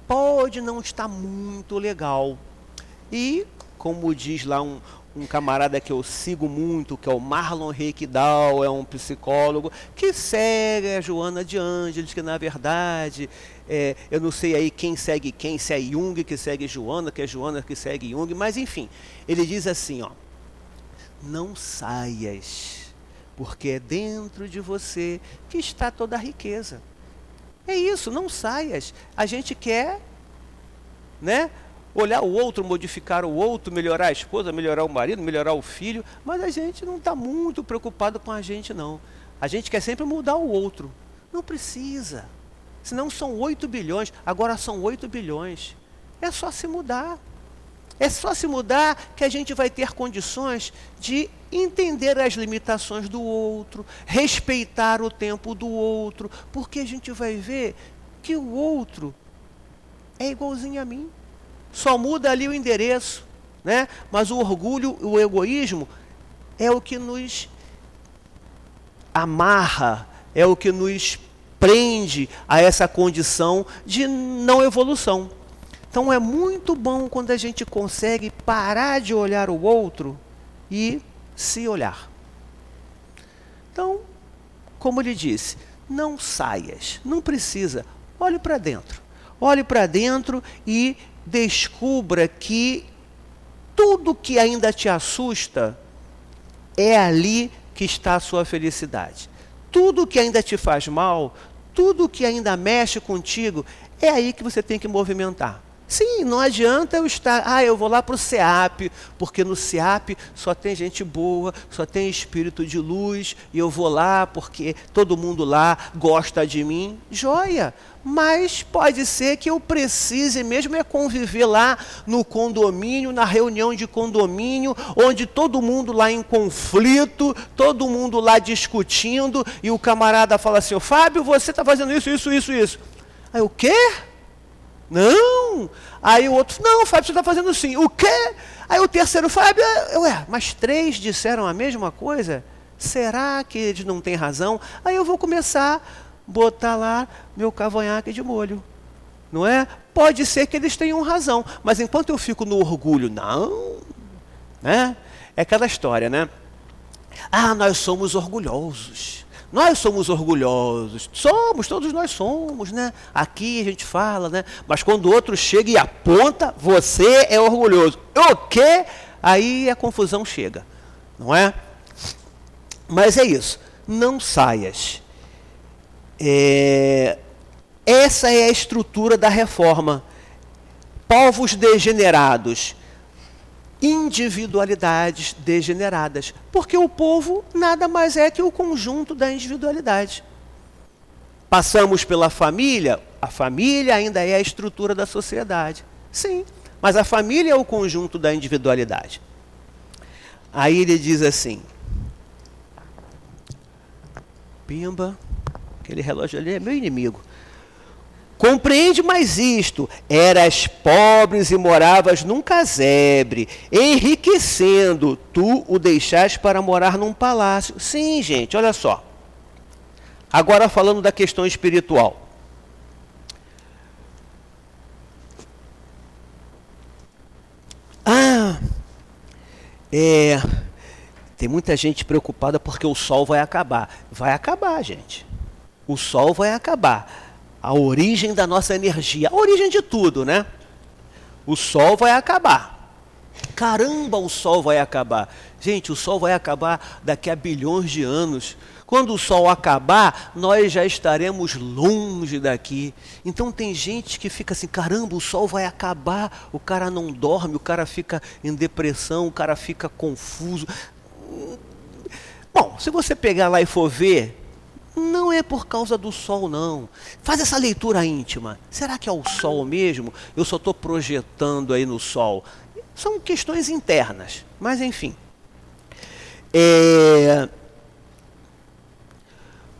pode não estar muito legal. E, como diz lá um, um camarada que eu sigo muito, que é o Marlon Reikdal, é um psicólogo, que segue a Joana de Ângeles, que na verdade, é, eu não sei aí quem segue quem, se é Jung que segue Joana, que é Joana que segue Jung, mas enfim, ele diz assim, ó, não saias, porque é dentro de você que está toda a riqueza. É isso, não saias. A gente quer, né? Olhar o outro, modificar o outro, melhorar a esposa, melhorar o marido, melhorar o filho, mas a gente não está muito preocupado com a gente, não. A gente quer sempre mudar o outro. Não precisa. Senão são 8 bilhões, agora são 8 bilhões. É só se mudar. É só se mudar que a gente vai ter condições de entender as limitações do outro, respeitar o tempo do outro, porque a gente vai ver que o outro é igualzinho a mim. Só muda ali o endereço, né? Mas o orgulho, o egoísmo é o que nos amarra, é o que nos prende a essa condição de não evolução. Então é muito bom quando a gente consegue parar de olhar o outro e se olhar. Então, como ele disse, não saias, não precisa, olhe para dentro. Olhe para dentro e descubra que tudo que ainda te assusta é ali que está a sua felicidade. Tudo que ainda te faz mal, tudo que ainda mexe contigo, é aí que você tem que movimentar. Sim, não adianta eu estar, ah, eu vou lá para o SEAP, porque no SEAP só tem gente boa, só tem espírito de luz, e eu vou lá porque todo mundo lá gosta de mim. Joia! Mas pode ser que eu precise mesmo é conviver lá no condomínio, na reunião de condomínio, onde todo mundo lá em conflito, todo mundo lá discutindo, e o camarada fala assim: Fábio, você está fazendo isso, isso, isso, isso. Aí o quê? Não! Aí o outro, não, Fábio, você está fazendo assim. O quê? Aí o terceiro, Fábio, ué, mas três disseram a mesma coisa? será que eles não têm razão? Aí eu vou começar a botar lá meu cavanhaque de molho. Não é? Pode ser que eles tenham razão, mas enquanto eu fico no orgulho, não, né? É aquela história, né? Ah, nós somos orgulhosos. Nós somos orgulhosos. Somos, todos nós somos, né? Aqui a gente fala, né? Mas quando o outro chega e aponta, você é orgulhoso. O quê? Aí a confusão chega, não é? Mas é isso. Não saias. É... Essa é a estrutura da reforma. Povos degenerados individualidades degeneradas, porque o povo nada mais é que o conjunto da individualidade. Passamos pela família, a família ainda é a estrutura da sociedade. Sim, mas a família é o conjunto da individualidade. Aí ele diz assim: Pimba, aquele relógio ali é meu inimigo. Compreende mais isto: eras pobres e moravas num casebre, enriquecendo, tu o deixaste para morar num palácio. Sim, gente, olha só. Agora falando da questão espiritual. Ah, é, tem muita gente preocupada porque o sol vai acabar. Vai acabar, gente. O sol vai acabar a origem da nossa energia, a origem de tudo, né? O sol vai acabar. Caramba, o sol vai acabar. Gente, o sol vai acabar daqui a bilhões de anos. Quando o sol acabar, nós já estaremos longe daqui. Então tem gente que fica assim: caramba, o sol vai acabar. O cara não dorme, o cara fica em depressão, o cara fica confuso. Bom, se você pegar lá e for ver, não é por causa do sol, não. Faz essa leitura íntima. Será que é o sol mesmo? Eu só estou projetando aí no sol. São questões internas, mas enfim. É...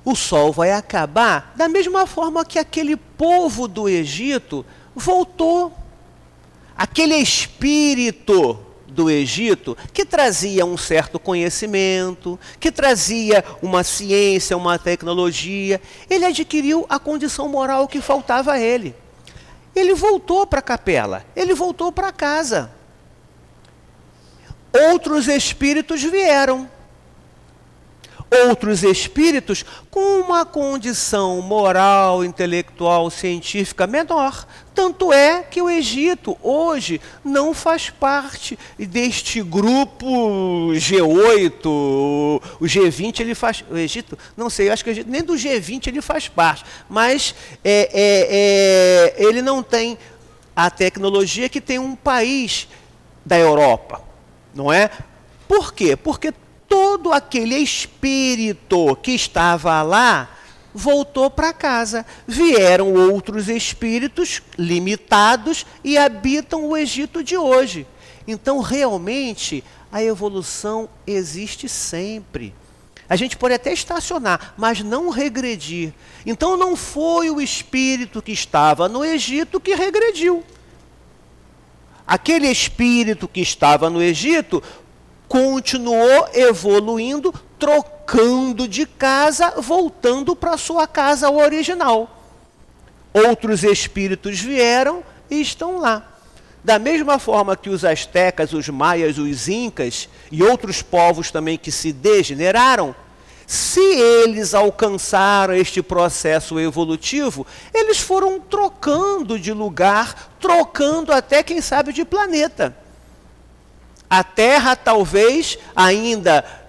O sol vai acabar da mesma forma que aquele povo do Egito voltou. Aquele espírito do Egito que trazia um certo conhecimento, que trazia uma ciência, uma tecnologia. Ele adquiriu a condição moral que faltava a ele. Ele voltou para a capela, ele voltou para casa. Outros espíritos vieram outros espíritos com uma condição moral, intelectual, científica menor. Tanto é que o Egito hoje não faz parte deste grupo G8, o G20 ele faz. O Egito, não sei, acho que Egito, nem do G20 ele faz parte, mas é, é, é, ele não tem a tecnologia que tem um país da Europa, não é? Por quê? Porque todo aquele espírito que estava lá voltou para casa. Vieram outros espíritos limitados e habitam o Egito de hoje. Então, realmente, a evolução existe sempre. A gente pode até estacionar, mas não regredir. Então, não foi o espírito que estava no Egito que regrediu. Aquele espírito que estava no Egito continuou evoluindo, trocando de casa, voltando para sua casa original. Outros espíritos vieram e estão lá. Da mesma forma que os astecas, os maias, os incas e outros povos também que se degeneraram, se eles alcançaram este processo evolutivo, eles foram trocando de lugar, trocando até, quem sabe, de planeta. A terra talvez ainda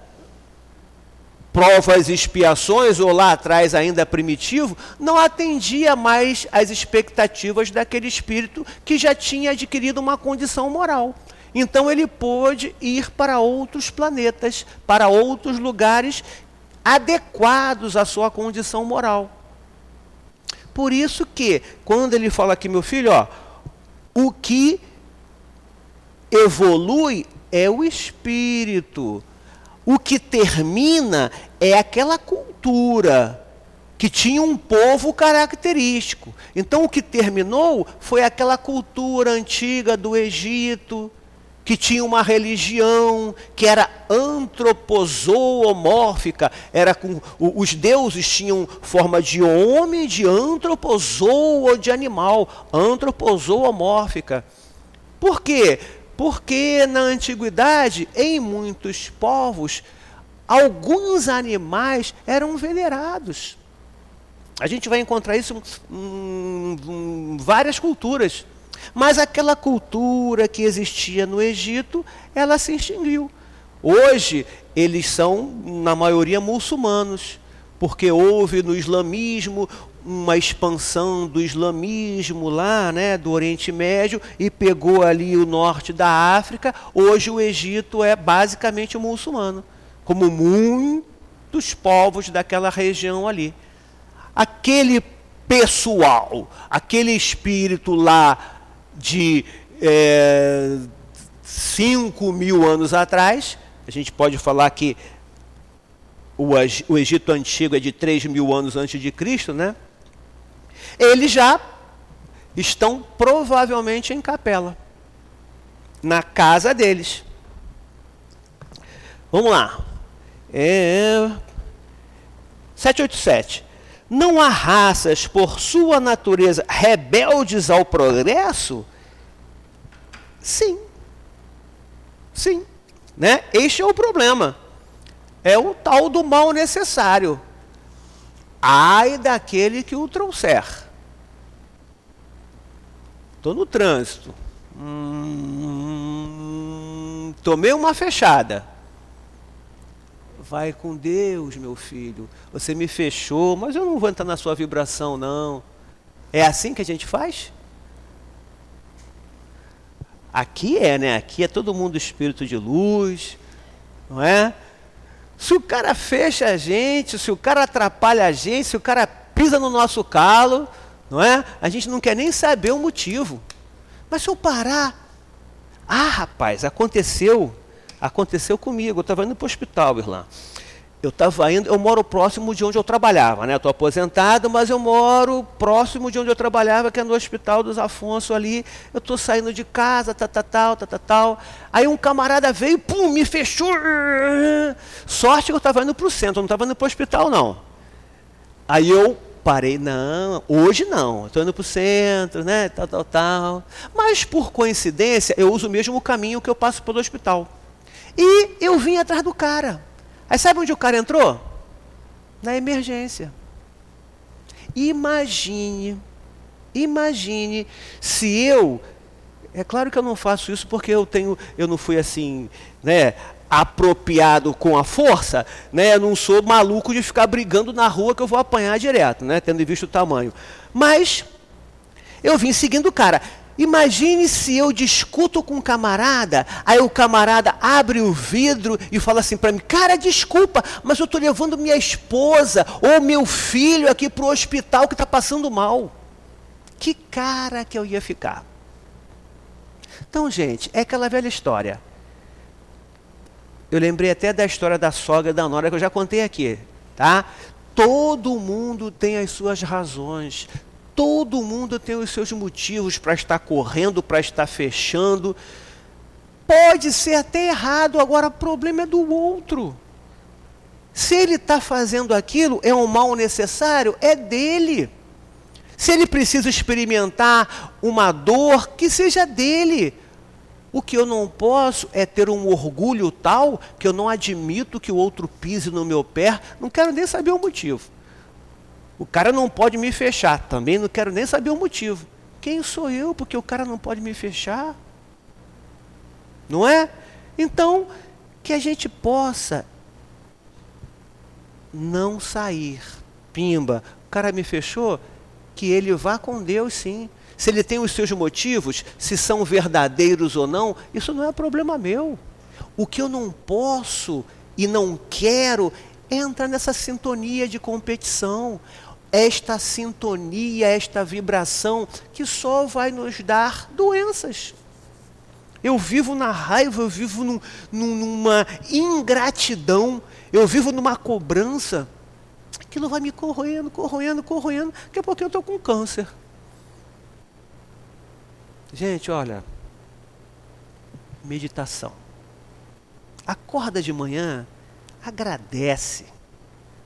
provas e expiações, ou lá atrás ainda primitivo, não atendia mais às expectativas daquele espírito que já tinha adquirido uma condição moral. Então ele pôde ir para outros planetas, para outros lugares adequados à sua condição moral. Por isso que, quando ele fala aqui, meu filho, ó, o que evolui é o espírito. O que termina é aquela cultura que tinha um povo característico. Então o que terminou foi aquela cultura antiga do Egito, que tinha uma religião que era antropozoomórfica, era com os deuses tinham forma de homem, de antropozoa ou de animal, antropozoomórfica. Por quê? Porque na antiguidade, em muitos povos, alguns animais eram venerados. A gente vai encontrar isso em, várias culturas. Mas aquela cultura que existia no Egito, ela se extinguiu. Hoje, eles são, na maioria, muçulmanos, porque houve no islamismo uma expansão do islamismo lá, né, do Oriente Médio, e pegou ali o norte da África. Hoje o Egito é basicamente muçulmano, como muitos povos daquela região ali. Aquele pessoal, aquele espírito lá de é, 5 mil anos atrás, a gente pode falar que o, Egito Antigo é de 3 mil anos antes de Cristo, né? Eles já estão provavelmente em capela, na casa deles. Vamos lá. É... 787. Não há raças, por sua natureza, rebeldes ao progresso? Sim. Sim. Né? Este é o problema. É o tal do mal necessário. Ai daquele que o trouxer. Estou no trânsito. Hum, tomei uma fechada. Vai com Deus, meu filho. Você me fechou, mas eu não vou entrar na sua vibração, não. É assim que a gente faz? Aqui é, né? Aqui é todo mundo espírito de luz, não é? Se o cara fecha a gente, se o cara atrapalha a gente, se o cara pisa no nosso calo, não é? A gente não quer nem saber o motivo. Mas se eu parar, ah, rapaz, aconteceu Aconteceu comigo, eu estava indo para o hospital, Irlã. Eu estava indo, eu moro próximo de onde eu trabalhava, né? Estou aposentado, mas eu moro próximo de onde eu trabalhava, que é no Hospital dos Afonso ali. Eu estou saindo de casa, tal, tal, tal, tal, tal. Aí um camarada veio, pum, me fechou. Sorte que eu estava indo para o centro, não estava indo para o hospital, não. Aí eu parei, não, hoje não, estou indo para o centro, né? Tal, tal, tal. Mas por coincidência, eu uso o mesmo caminho que eu passo pelo hospital. E eu vim atrás do cara. Aí sabe onde o cara entrou? Na emergência. Imagine, imagine se eu, é claro que eu não faço isso porque eu tenho, eu não fui assim, né, apropriado com a força, né? Eu não sou maluco de ficar brigando na rua que eu vou apanhar direto, né? Tendo visto o tamanho. Mas eu vim seguindo o cara. Imagine se eu discuto com um camarada, aí o camarada abre o vidro e fala assim para mim: Cara, desculpa, mas eu estou levando minha esposa ou meu filho aqui para o hospital que está passando mal. Que cara que eu ia ficar. Então, gente, é aquela velha história. Eu lembrei até da história da sogra da Nora que eu já contei aqui, tá? Todo mundo tem as suas razões, Todo mundo tem os seus motivos para estar correndo, para estar fechando. Pode ser até errado, agora o problema é do outro. Se ele está fazendo aquilo, é um mal necessário, é dele. Se ele precisa experimentar uma dor, que seja dele. O que eu não posso é ter um orgulho tal que eu não admito que o outro pise no meu pé, não quero nem saber o motivo. O cara não pode me fechar. Também não quero nem saber o motivo. Quem sou eu porque o cara não pode me fechar? Não é? Então, que a gente possa não sair. Pimba, o cara me fechou, que ele vá com Deus sim. Se ele tem os seus motivos, se são verdadeiros ou não, isso não é problema meu. O que eu não posso e não quero é entrar nessa sintonia de competição esta sintonia, esta vibração que só vai nos dar doenças. Eu vivo na raiva, eu vivo num, numa ingratidão, eu vivo numa cobrança. Aquilo vai me corroendo, corroendo, corroendo. Daqui a pouco eu estou com câncer. Gente, olha, meditação. Acorda de manhã, agradece.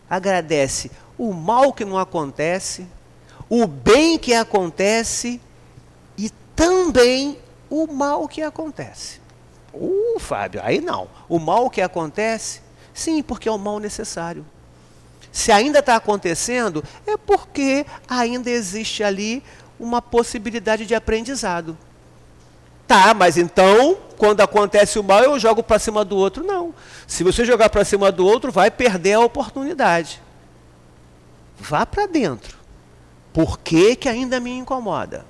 Agradece o mal que não acontece, o bem que acontece e também o mal que acontece. Uh, Fábio, aí não. O mal que acontece, sim, porque é o mal necessário. Se ainda está acontecendo, é porque ainda existe ali uma possibilidade de aprendizado. Tá, mas então, quando acontece o mal, eu jogo para cima do outro. Não. Se você jogar para cima do outro, vai perder a oportunidade. Vá para dentro. Por que, que ainda me incomoda?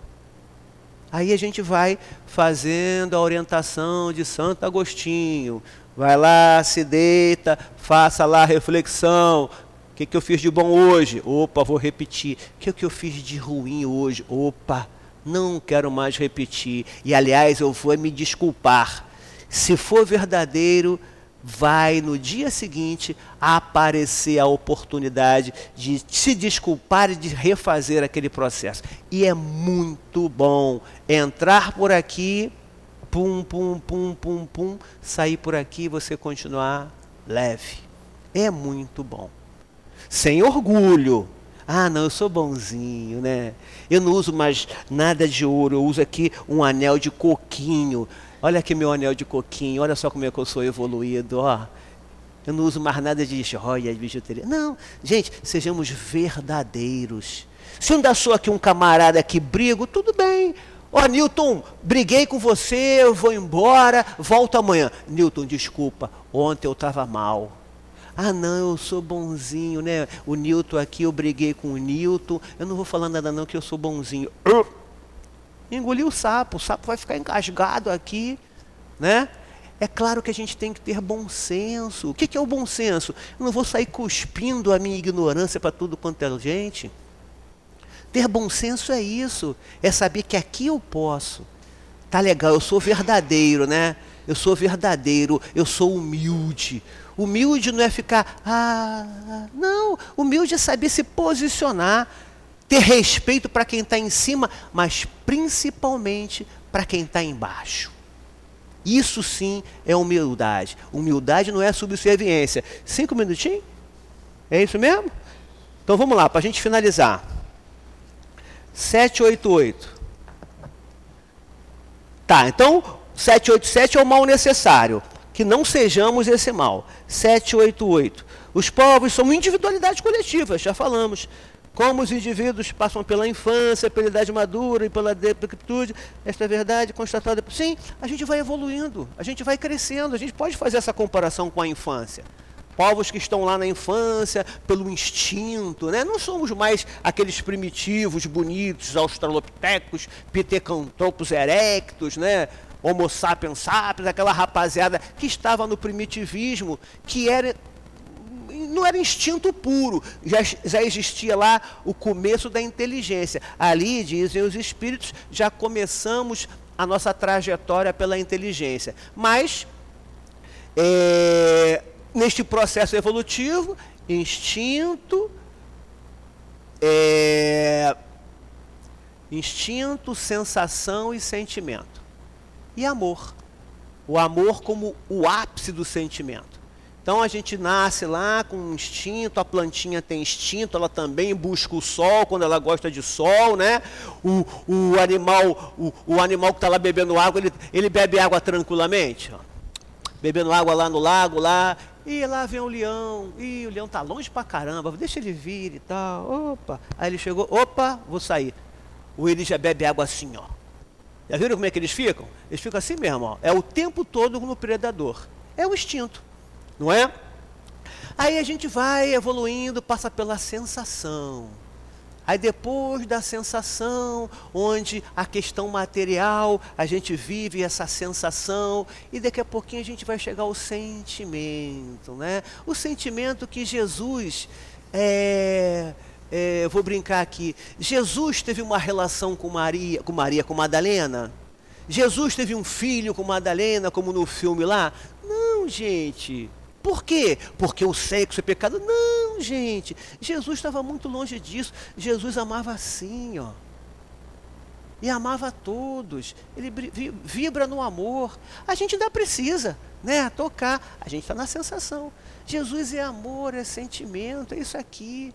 Aí a gente vai fazendo a orientação de Santo Agostinho. Vai lá, se deita, faça lá a reflexão. Que, que eu fiz de bom hoje? Opa, vou repetir. O que, que eu fiz de ruim hoje? Opa, não quero mais repetir. E aliás, eu vou me desculpar. Se for verdadeiro, vai no dia seguinte aparecer a oportunidade de se desculpar e de refazer aquele processo. E é muito bom entrar por aqui, pum, pum, pum, pum, pum, sair por aqui e você continuar leve. É muito bom. Sem orgulho. Ah, não, eu sou bonzinho, né? Eu não uso mais nada de ouro, eu uso aqui um anel de coquinho. Olha aqui meu anel de coquinho, olha só como é que eu sou evoluído, ó. Eu não uso mais nada de joia, de bijuteria. Não, gente, sejamos verdadeiros. Se ainda sou aqui um camarada que brigo, tudo bem. Ó, Newton, briguei com você, eu vou embora, volto amanhã. Newton, desculpa, ontem eu estava mal. Ah, não, eu sou bonzinho, né? O Newton aqui, eu briguei com o Newton. Eu não vou falar nada não que eu sou bonzinho. Uh! Engoliu o sapo, o sapo vai ficar encasgado aqui, né? É claro que a gente tem que ter bom senso. O que, é o bom senso? Eu não vou sair cuspindo a minha ignorância para tudo quanto é gente. Ter bom senso é isso, é saber que aqui eu posso. Tá legal, eu sou verdadeiro, né? Eu sou verdadeiro, eu sou humilde. Humilde não é ficar, ah, não. Humilde é saber se posicionar ter respeito para quem está em cima, mas principalmente para quem está embaixo. Isso sim é humildade. Humildade não é subserviência. Cinco minutinhos? É isso mesmo? Então vamos lá, para a gente finalizar. 788. Tá, então 787 é o mal necessário. Que não sejamos esse mal. 788. Os povos são individualidades coletivas, já falamos. Como os indivíduos passam pela infância, pela idade madura e pela decrepitude, esta é verdade constatada. Sim, a gente vai evoluindo, a gente vai crescendo, a gente pode fazer essa comparação com a infância. Povos que estão lá na infância, pelo instinto, né? não somos mais aqueles primitivos, bonitos, australopitecos, pitecantropos erectos, né? Homo sapiens sapiens, aquela rapaziada que estava no primitivismo, que era não era instinto puro, já, já existia lá o começo da inteligência. Ali, dizem os espíritos, já começamos a nossa trajetória pela inteligência. Mas, é, neste processo evolutivo, instinto, é, instinto, sensação e sentimento. E amor. O amor como o ápice do sentimento. Então a gente nasce lá com um instinto, a plantinha tem instinto, ela também busca o sol quando ela gosta de sol, né? O, o animal, o, o animal que está lá bebendo água, ele, ele bebe água tranquilamente, ó. bebendo água lá no lago, lá, e lá vem o leão, e o leão está longe pra caramba, deixa ele vir e tal, opa. Aí ele chegou, opa, vou sair. Ou ele já bebe água assim, ó. Já viram como é que eles ficam? Eles ficam assim mesmo, ó. É o tempo todo no predador. É o instinto não é? Aí a gente vai evoluindo, passa pela sensação. Aí depois da sensação, onde a questão material, a gente vive essa sensação e daqui a pouquinho a gente vai chegar ao sentimento, né? O sentimento que Jesus é, é, vou brincar aqui. Jesus teve uma relação com Maria, com Maria, com Madalena. Jesus teve um filho com Madalena, como no filme lá. Não, gente. Por quê? Porque o sexo é pecado? Não, gente. Jesus estava muito longe disso. Jesus amava assim, ó. e amava todos. Ele vibra no amor. A gente ainda precisa, né, tocar. A gente está na sensação. Jesus é amor, é sentimento, é isso aqui.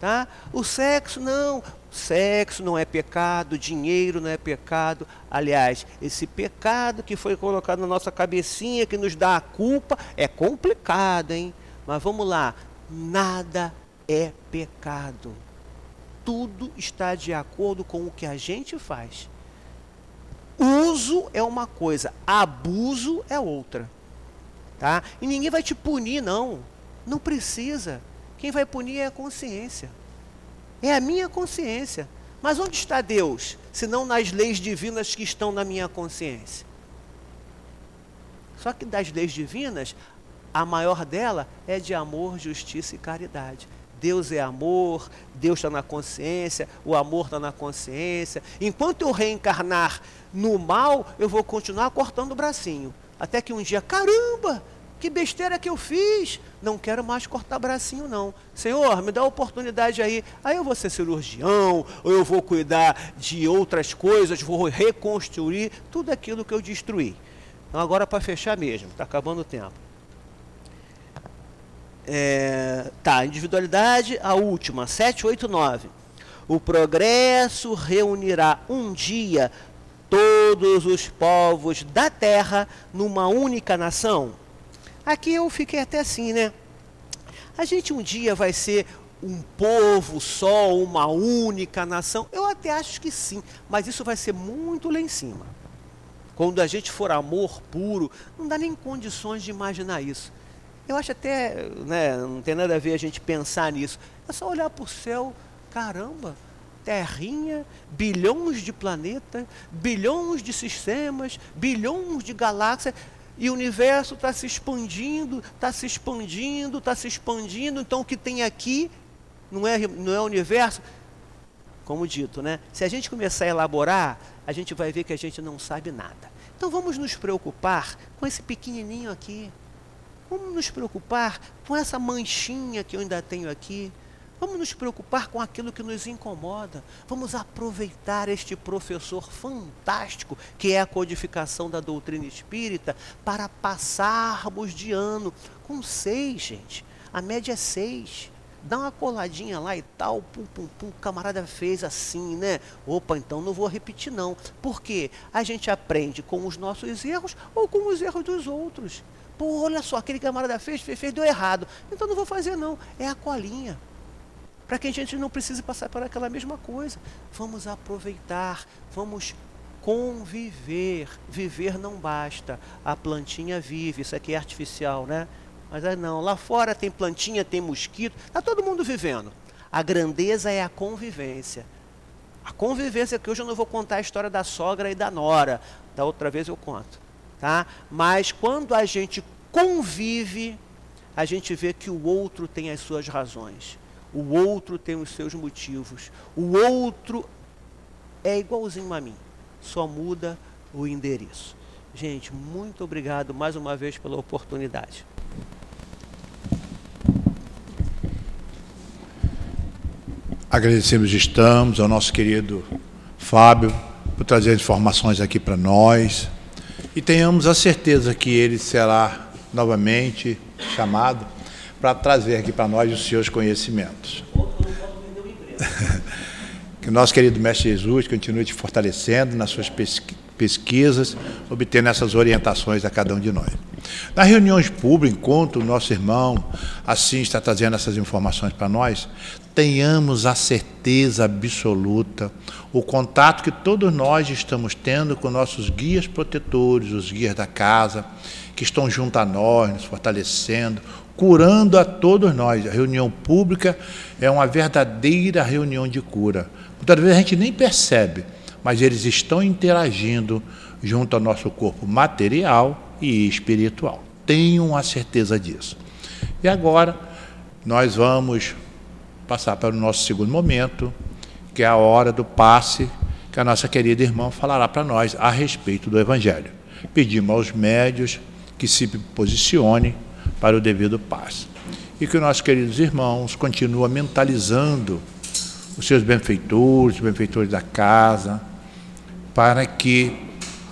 Tá? O sexo não, sexo não é pecado, dinheiro não é pecado. Aliás, esse pecado que foi colocado na nossa cabecinha que nos dá a culpa é complicado, hein? Mas vamos lá, nada é pecado. Tudo está de acordo com o que a gente faz. Uso é uma coisa, abuso é outra. Tá? E ninguém vai te punir, não. Não precisa. Quem vai punir é a consciência. É a minha consciência. Mas onde está Deus, se não nas leis divinas que estão na minha consciência? Só que das leis divinas, a maior dela é de amor, justiça e caridade. Deus é amor, Deus está na consciência, o amor está na consciência. Enquanto eu reencarnar no mal, eu vou continuar cortando o bracinho. Até que um dia, caramba, que besteira que eu fiz. Não quero mais cortar bracinho, não. Senhor, me dá oportunidade aí. Aí eu vou ser cirurgião, ou eu vou cuidar de outras coisas, vou reconstruir tudo aquilo que eu destruí. Então, agora para fechar mesmo, está acabando o tempo. É, tá, individualidade, a última, 789. O progresso reunirá um dia todos os povos da terra numa única nação. Aqui eu fiquei até assim, né? A gente um dia vai ser um povo só, uma única nação? Eu até acho que sim, mas isso vai ser muito lá em cima. Quando a gente for amor puro, não dá nem condições de imaginar isso. Eu acho até, né, não tem nada a ver a gente pensar nisso. É só olhar para o céu, caramba, terrinha, bilhões de planetas, bilhões de sistemas, bilhões de galáxias, e o universo está se expandindo, está se expandindo, está se expandindo. Então o que tem aqui não é, não é universo. Como dito, né? Se a gente começar a elaborar, a gente vai ver que a gente não sabe nada. Então vamos nos preocupar com esse pequenininho aqui. Vamos nos preocupar com essa manchinha que eu ainda tenho aqui. Vamos nos preocupar com aquilo que nos incomoda. Vamos aproveitar este professor fantástico que é a codificação da doutrina espírita para passarmos de ano com seis, gente. A média é seis. Dá uma coladinha lá e tal, pum, pum, pum, o camarada fez assim, né? Opa, então não vou repetir não. Porque a gente aprende com os nossos erros ou com os erros dos outros. Pô, olha só, aquele camarada fez, fez, fez, deu errado. Então não vou fazer não. É a colinha. Para que a gente não precise passar por aquela mesma coisa. Vamos aproveitar, vamos conviver. Viver não basta. A plantinha vive, isso aqui é artificial, né? Mas não, lá fora tem plantinha, tem mosquito, está todo mundo vivendo. A grandeza é a convivência. A convivência que hoje eu não vou contar a história da sogra e da nora, da outra vez eu conto tá? Mas quando a gente convive, a gente vê que o outro tem as suas razões, o outro tem os seus motivos, o outro é igualzinho a mim, só muda o endereço. Gente, muito obrigado mais uma vez pela oportunidade. Agradecemos, estamos, ao nosso querido Fábio, por trazer informações aqui para nós e tenhamos a certeza que ele será novamente chamado para trazer aqui para nós os seus conhecimentos. [laughs] que o nosso querido Mestre Jesus continue te fortalecendo nas suas pesquisas, obtendo essas orientações a cada um de nós. Nas reuniões públicas, enquanto o nosso irmão assim está trazendo essas informações para nós, tenhamos a certeza absoluta, o contato que todos nós estamos tendo com nossos guias protetores, os guias da casa, que estão junto a nós, nos fortalecendo, curando a todos nós. A reunião pública é uma verdadeira reunião de cura. Muitas vezes a gente nem percebe, mas eles estão interagindo junto ao nosso corpo material e espiritual. Tenham a certeza disso. E agora nós vamos passar para o nosso segundo momento, que é a hora do passe, que a nossa querida irmã falará para nós a respeito do Evangelho. Pedimos aos médios que se posicionem para o devido passe. E que os nossos queridos irmãos continuem mentalizando os seus benfeitores, os benfeitores da casa, para que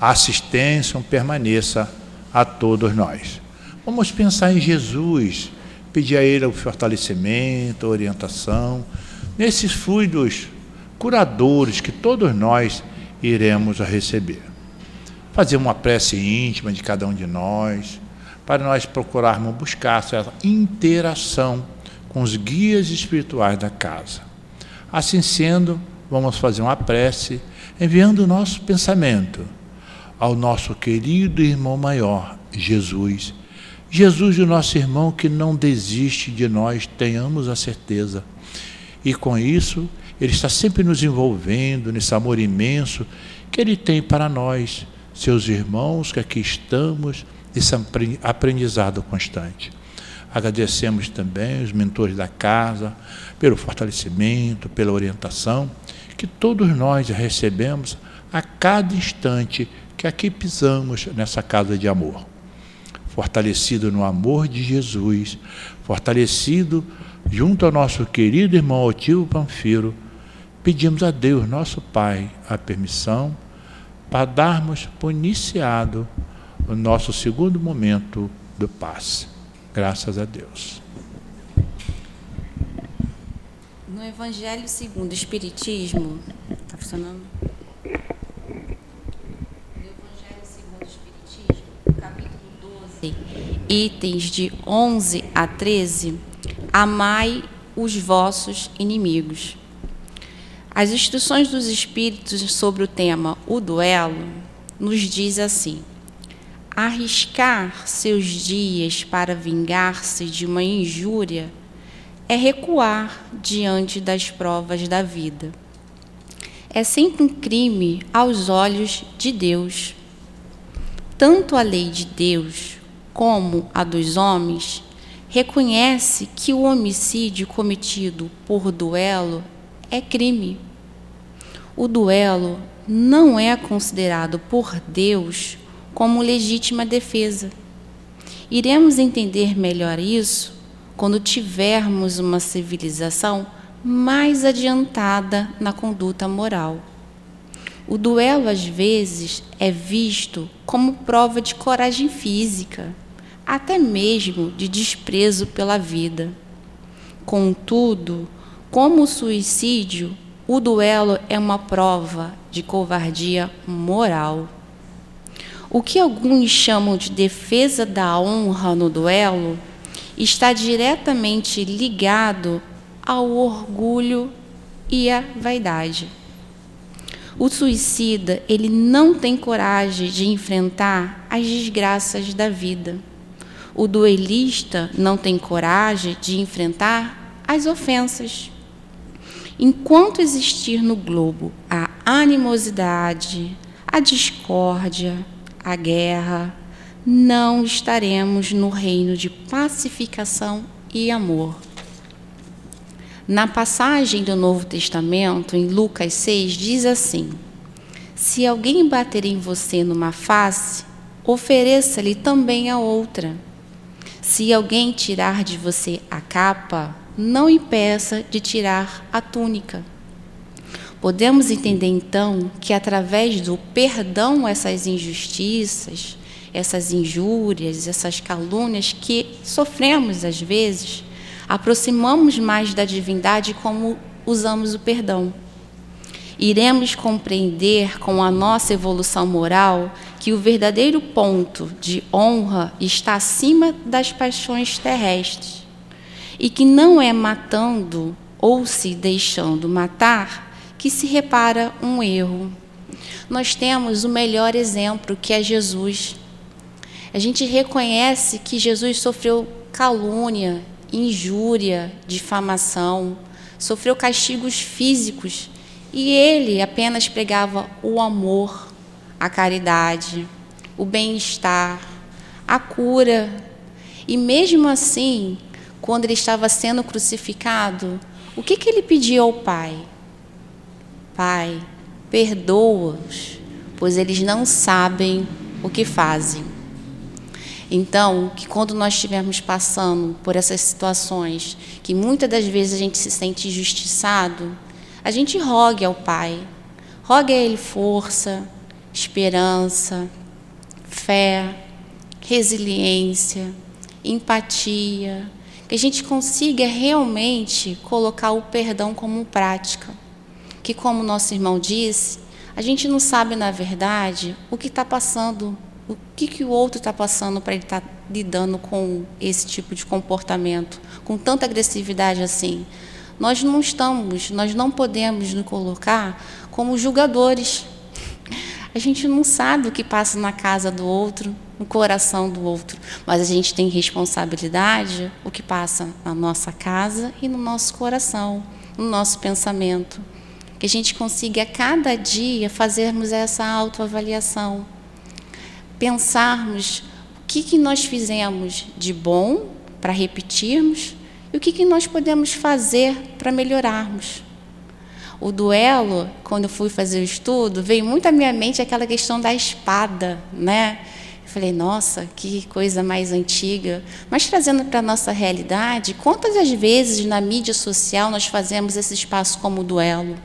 a assistência permaneça a todos nós. Vamos pensar em Jesus, pedir a Ele o fortalecimento, a orientação, nesses fluidos curadores que todos nós iremos receber. Fazer uma prece íntima de cada um de nós, para nós procurarmos buscar essa interação com os guias espirituais da casa. Assim sendo, vamos fazer uma prece enviando o nosso pensamento ao nosso querido irmão maior, Jesus. Jesus, o nosso irmão que não desiste de nós, tenhamos a certeza. E com isso, ele está sempre nos envolvendo nesse amor imenso que ele tem para nós, seus irmãos que aqui estamos, nesse aprendizado constante. Agradecemos também os mentores da casa pelo fortalecimento, pela orientação que todos nós recebemos a cada instante que aqui pisamos nessa casa de amor. Fortalecido no amor de Jesus, fortalecido junto ao nosso querido irmão Altivo Panfiro, pedimos a Deus, nosso Pai, a permissão para darmos por iniciado o nosso segundo momento do passe. Graças a Deus. No Evangelho segundo o Espiritismo, está funcionando? No Evangelho segundo o Espiritismo, capítulo 12, itens de 11 a 13, amai os vossos inimigos. As instruções dos Espíritos sobre o tema o duelo nos diz assim: Arriscar seus dias para vingar-se de uma injúria é recuar diante das provas da vida. É sempre um crime aos olhos de Deus. Tanto a lei de Deus como a dos homens reconhece que o homicídio cometido por duelo é crime. O duelo não é considerado por Deus como legítima defesa. Iremos entender melhor isso quando tivermos uma civilização mais adiantada na conduta moral. O duelo, às vezes, é visto como prova de coragem física, até mesmo de desprezo pela vida. Contudo, como o suicídio, o duelo é uma prova de covardia moral. O que alguns chamam de defesa da honra no duelo está diretamente ligado ao orgulho e à vaidade. O suicida, ele não tem coragem de enfrentar as desgraças da vida. O duelista não tem coragem de enfrentar as ofensas. Enquanto existir no globo a animosidade, a discórdia, a guerra, não estaremos no reino de pacificação e amor. Na passagem do Novo Testamento, em Lucas 6, diz assim: Se alguém bater em você numa face, ofereça-lhe também a outra. Se alguém tirar de você a capa, não impeça de tirar a túnica. Podemos entender então que através do perdão essas injustiças, essas injúrias, essas calúnias que sofremos às vezes, aproximamos mais da divindade como usamos o perdão. Iremos compreender com a nossa evolução moral que o verdadeiro ponto de honra está acima das paixões terrestres e que não é matando ou se deixando matar que se repara um erro. Nós temos o melhor exemplo, que é Jesus. A gente reconhece que Jesus sofreu calúnia, injúria, difamação, sofreu castigos físicos e ele apenas pregava o amor, a caridade, o bem-estar, a cura. E mesmo assim, quando ele estava sendo crucificado, o que, que ele pediu ao Pai? Pai, perdoa-os, pois eles não sabem o que fazem. Então, que quando nós estivermos passando por essas situações, que muitas das vezes a gente se sente injustiçado, a gente rogue ao Pai, rogue a Ele força, esperança, fé, resiliência, empatia, que a gente consiga realmente colocar o perdão como prática. Que, como nosso irmão disse, a gente não sabe, na verdade, o que está passando, o que, que o outro está passando para ele estar tá lidando com esse tipo de comportamento, com tanta agressividade assim. Nós não estamos, nós não podemos nos colocar como julgadores. A gente não sabe o que passa na casa do outro, no coração do outro, mas a gente tem responsabilidade o que passa na nossa casa e no nosso coração, no nosso pensamento que a gente consiga a cada dia fazermos essa autoavaliação, pensarmos o que, que nós fizemos de bom para repetirmos e o que, que nós podemos fazer para melhorarmos. O duelo, quando eu fui fazer o estudo, veio muito à minha mente aquela questão da espada, né? Eu falei, nossa, que coisa mais antiga. Mas trazendo para a nossa realidade, quantas das vezes na mídia social nós fazemos esse espaço como duelo?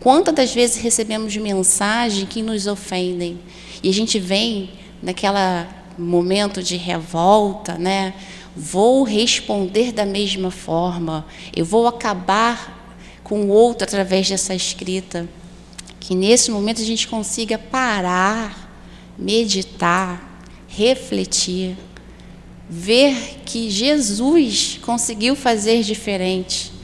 Quantas das vezes recebemos mensagens que nos ofendem e a gente vem naquela momento de revolta, né? Vou responder da mesma forma. Eu vou acabar com o outro através dessa escrita. Que nesse momento a gente consiga parar, meditar, refletir, ver que Jesus conseguiu fazer diferente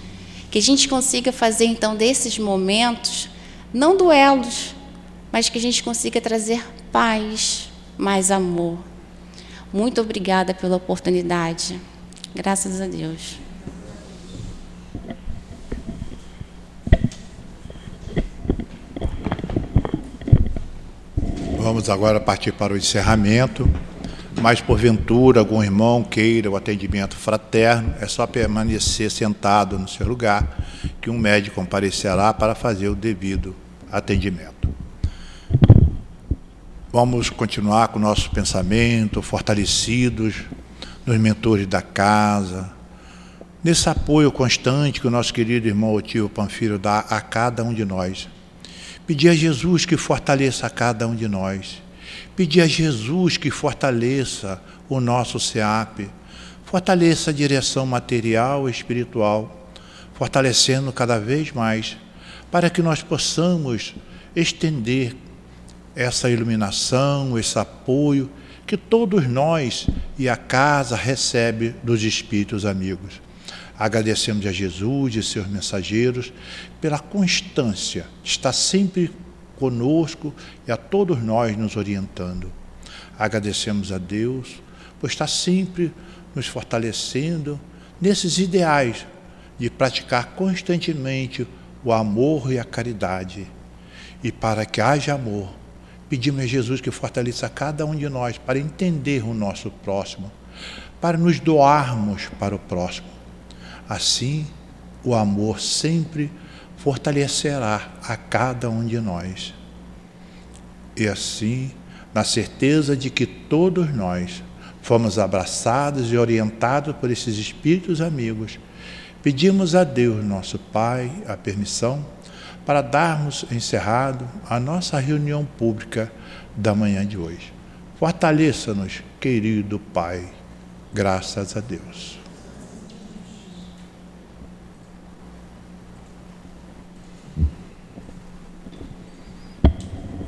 que a gente consiga fazer então desses momentos não duelos, mas que a gente consiga trazer paz, mais amor. Muito obrigada pela oportunidade. Graças a Deus. Vamos agora partir para o encerramento mas porventura algum irmão queira o atendimento fraterno, é só permanecer sentado no seu lugar, que um médico comparecerá para fazer o devido atendimento. Vamos continuar com o nosso pensamento, fortalecidos nos mentores da casa, nesse apoio constante que o nosso querido irmão Otílio Panfiro dá a cada um de nós. Pedir a Jesus que fortaleça a cada um de nós Pedir a Jesus que fortaleça o nosso SEAP, fortaleça a direção material e espiritual, fortalecendo cada vez mais, para que nós possamos estender essa iluminação, esse apoio que todos nós e a casa recebe dos espíritos amigos. Agradecemos a Jesus e seus mensageiros pela constância estar sempre conosco e a todos nós nos orientando. Agradecemos a Deus por estar sempre nos fortalecendo nesses ideais de praticar constantemente o amor e a caridade. E para que haja amor, pedimos a Jesus que fortaleça cada um de nós para entender o nosso próximo, para nos doarmos para o próximo. Assim, o amor sempre fortalecerá a cada um de nós. E assim, na certeza de que todos nós fomos abraçados e orientados por esses espíritos amigos, pedimos a Deus, nosso Pai, a permissão para darmos encerrado a nossa reunião pública da manhã de hoje. Fortaleça-nos, querido Pai. Graças a Deus.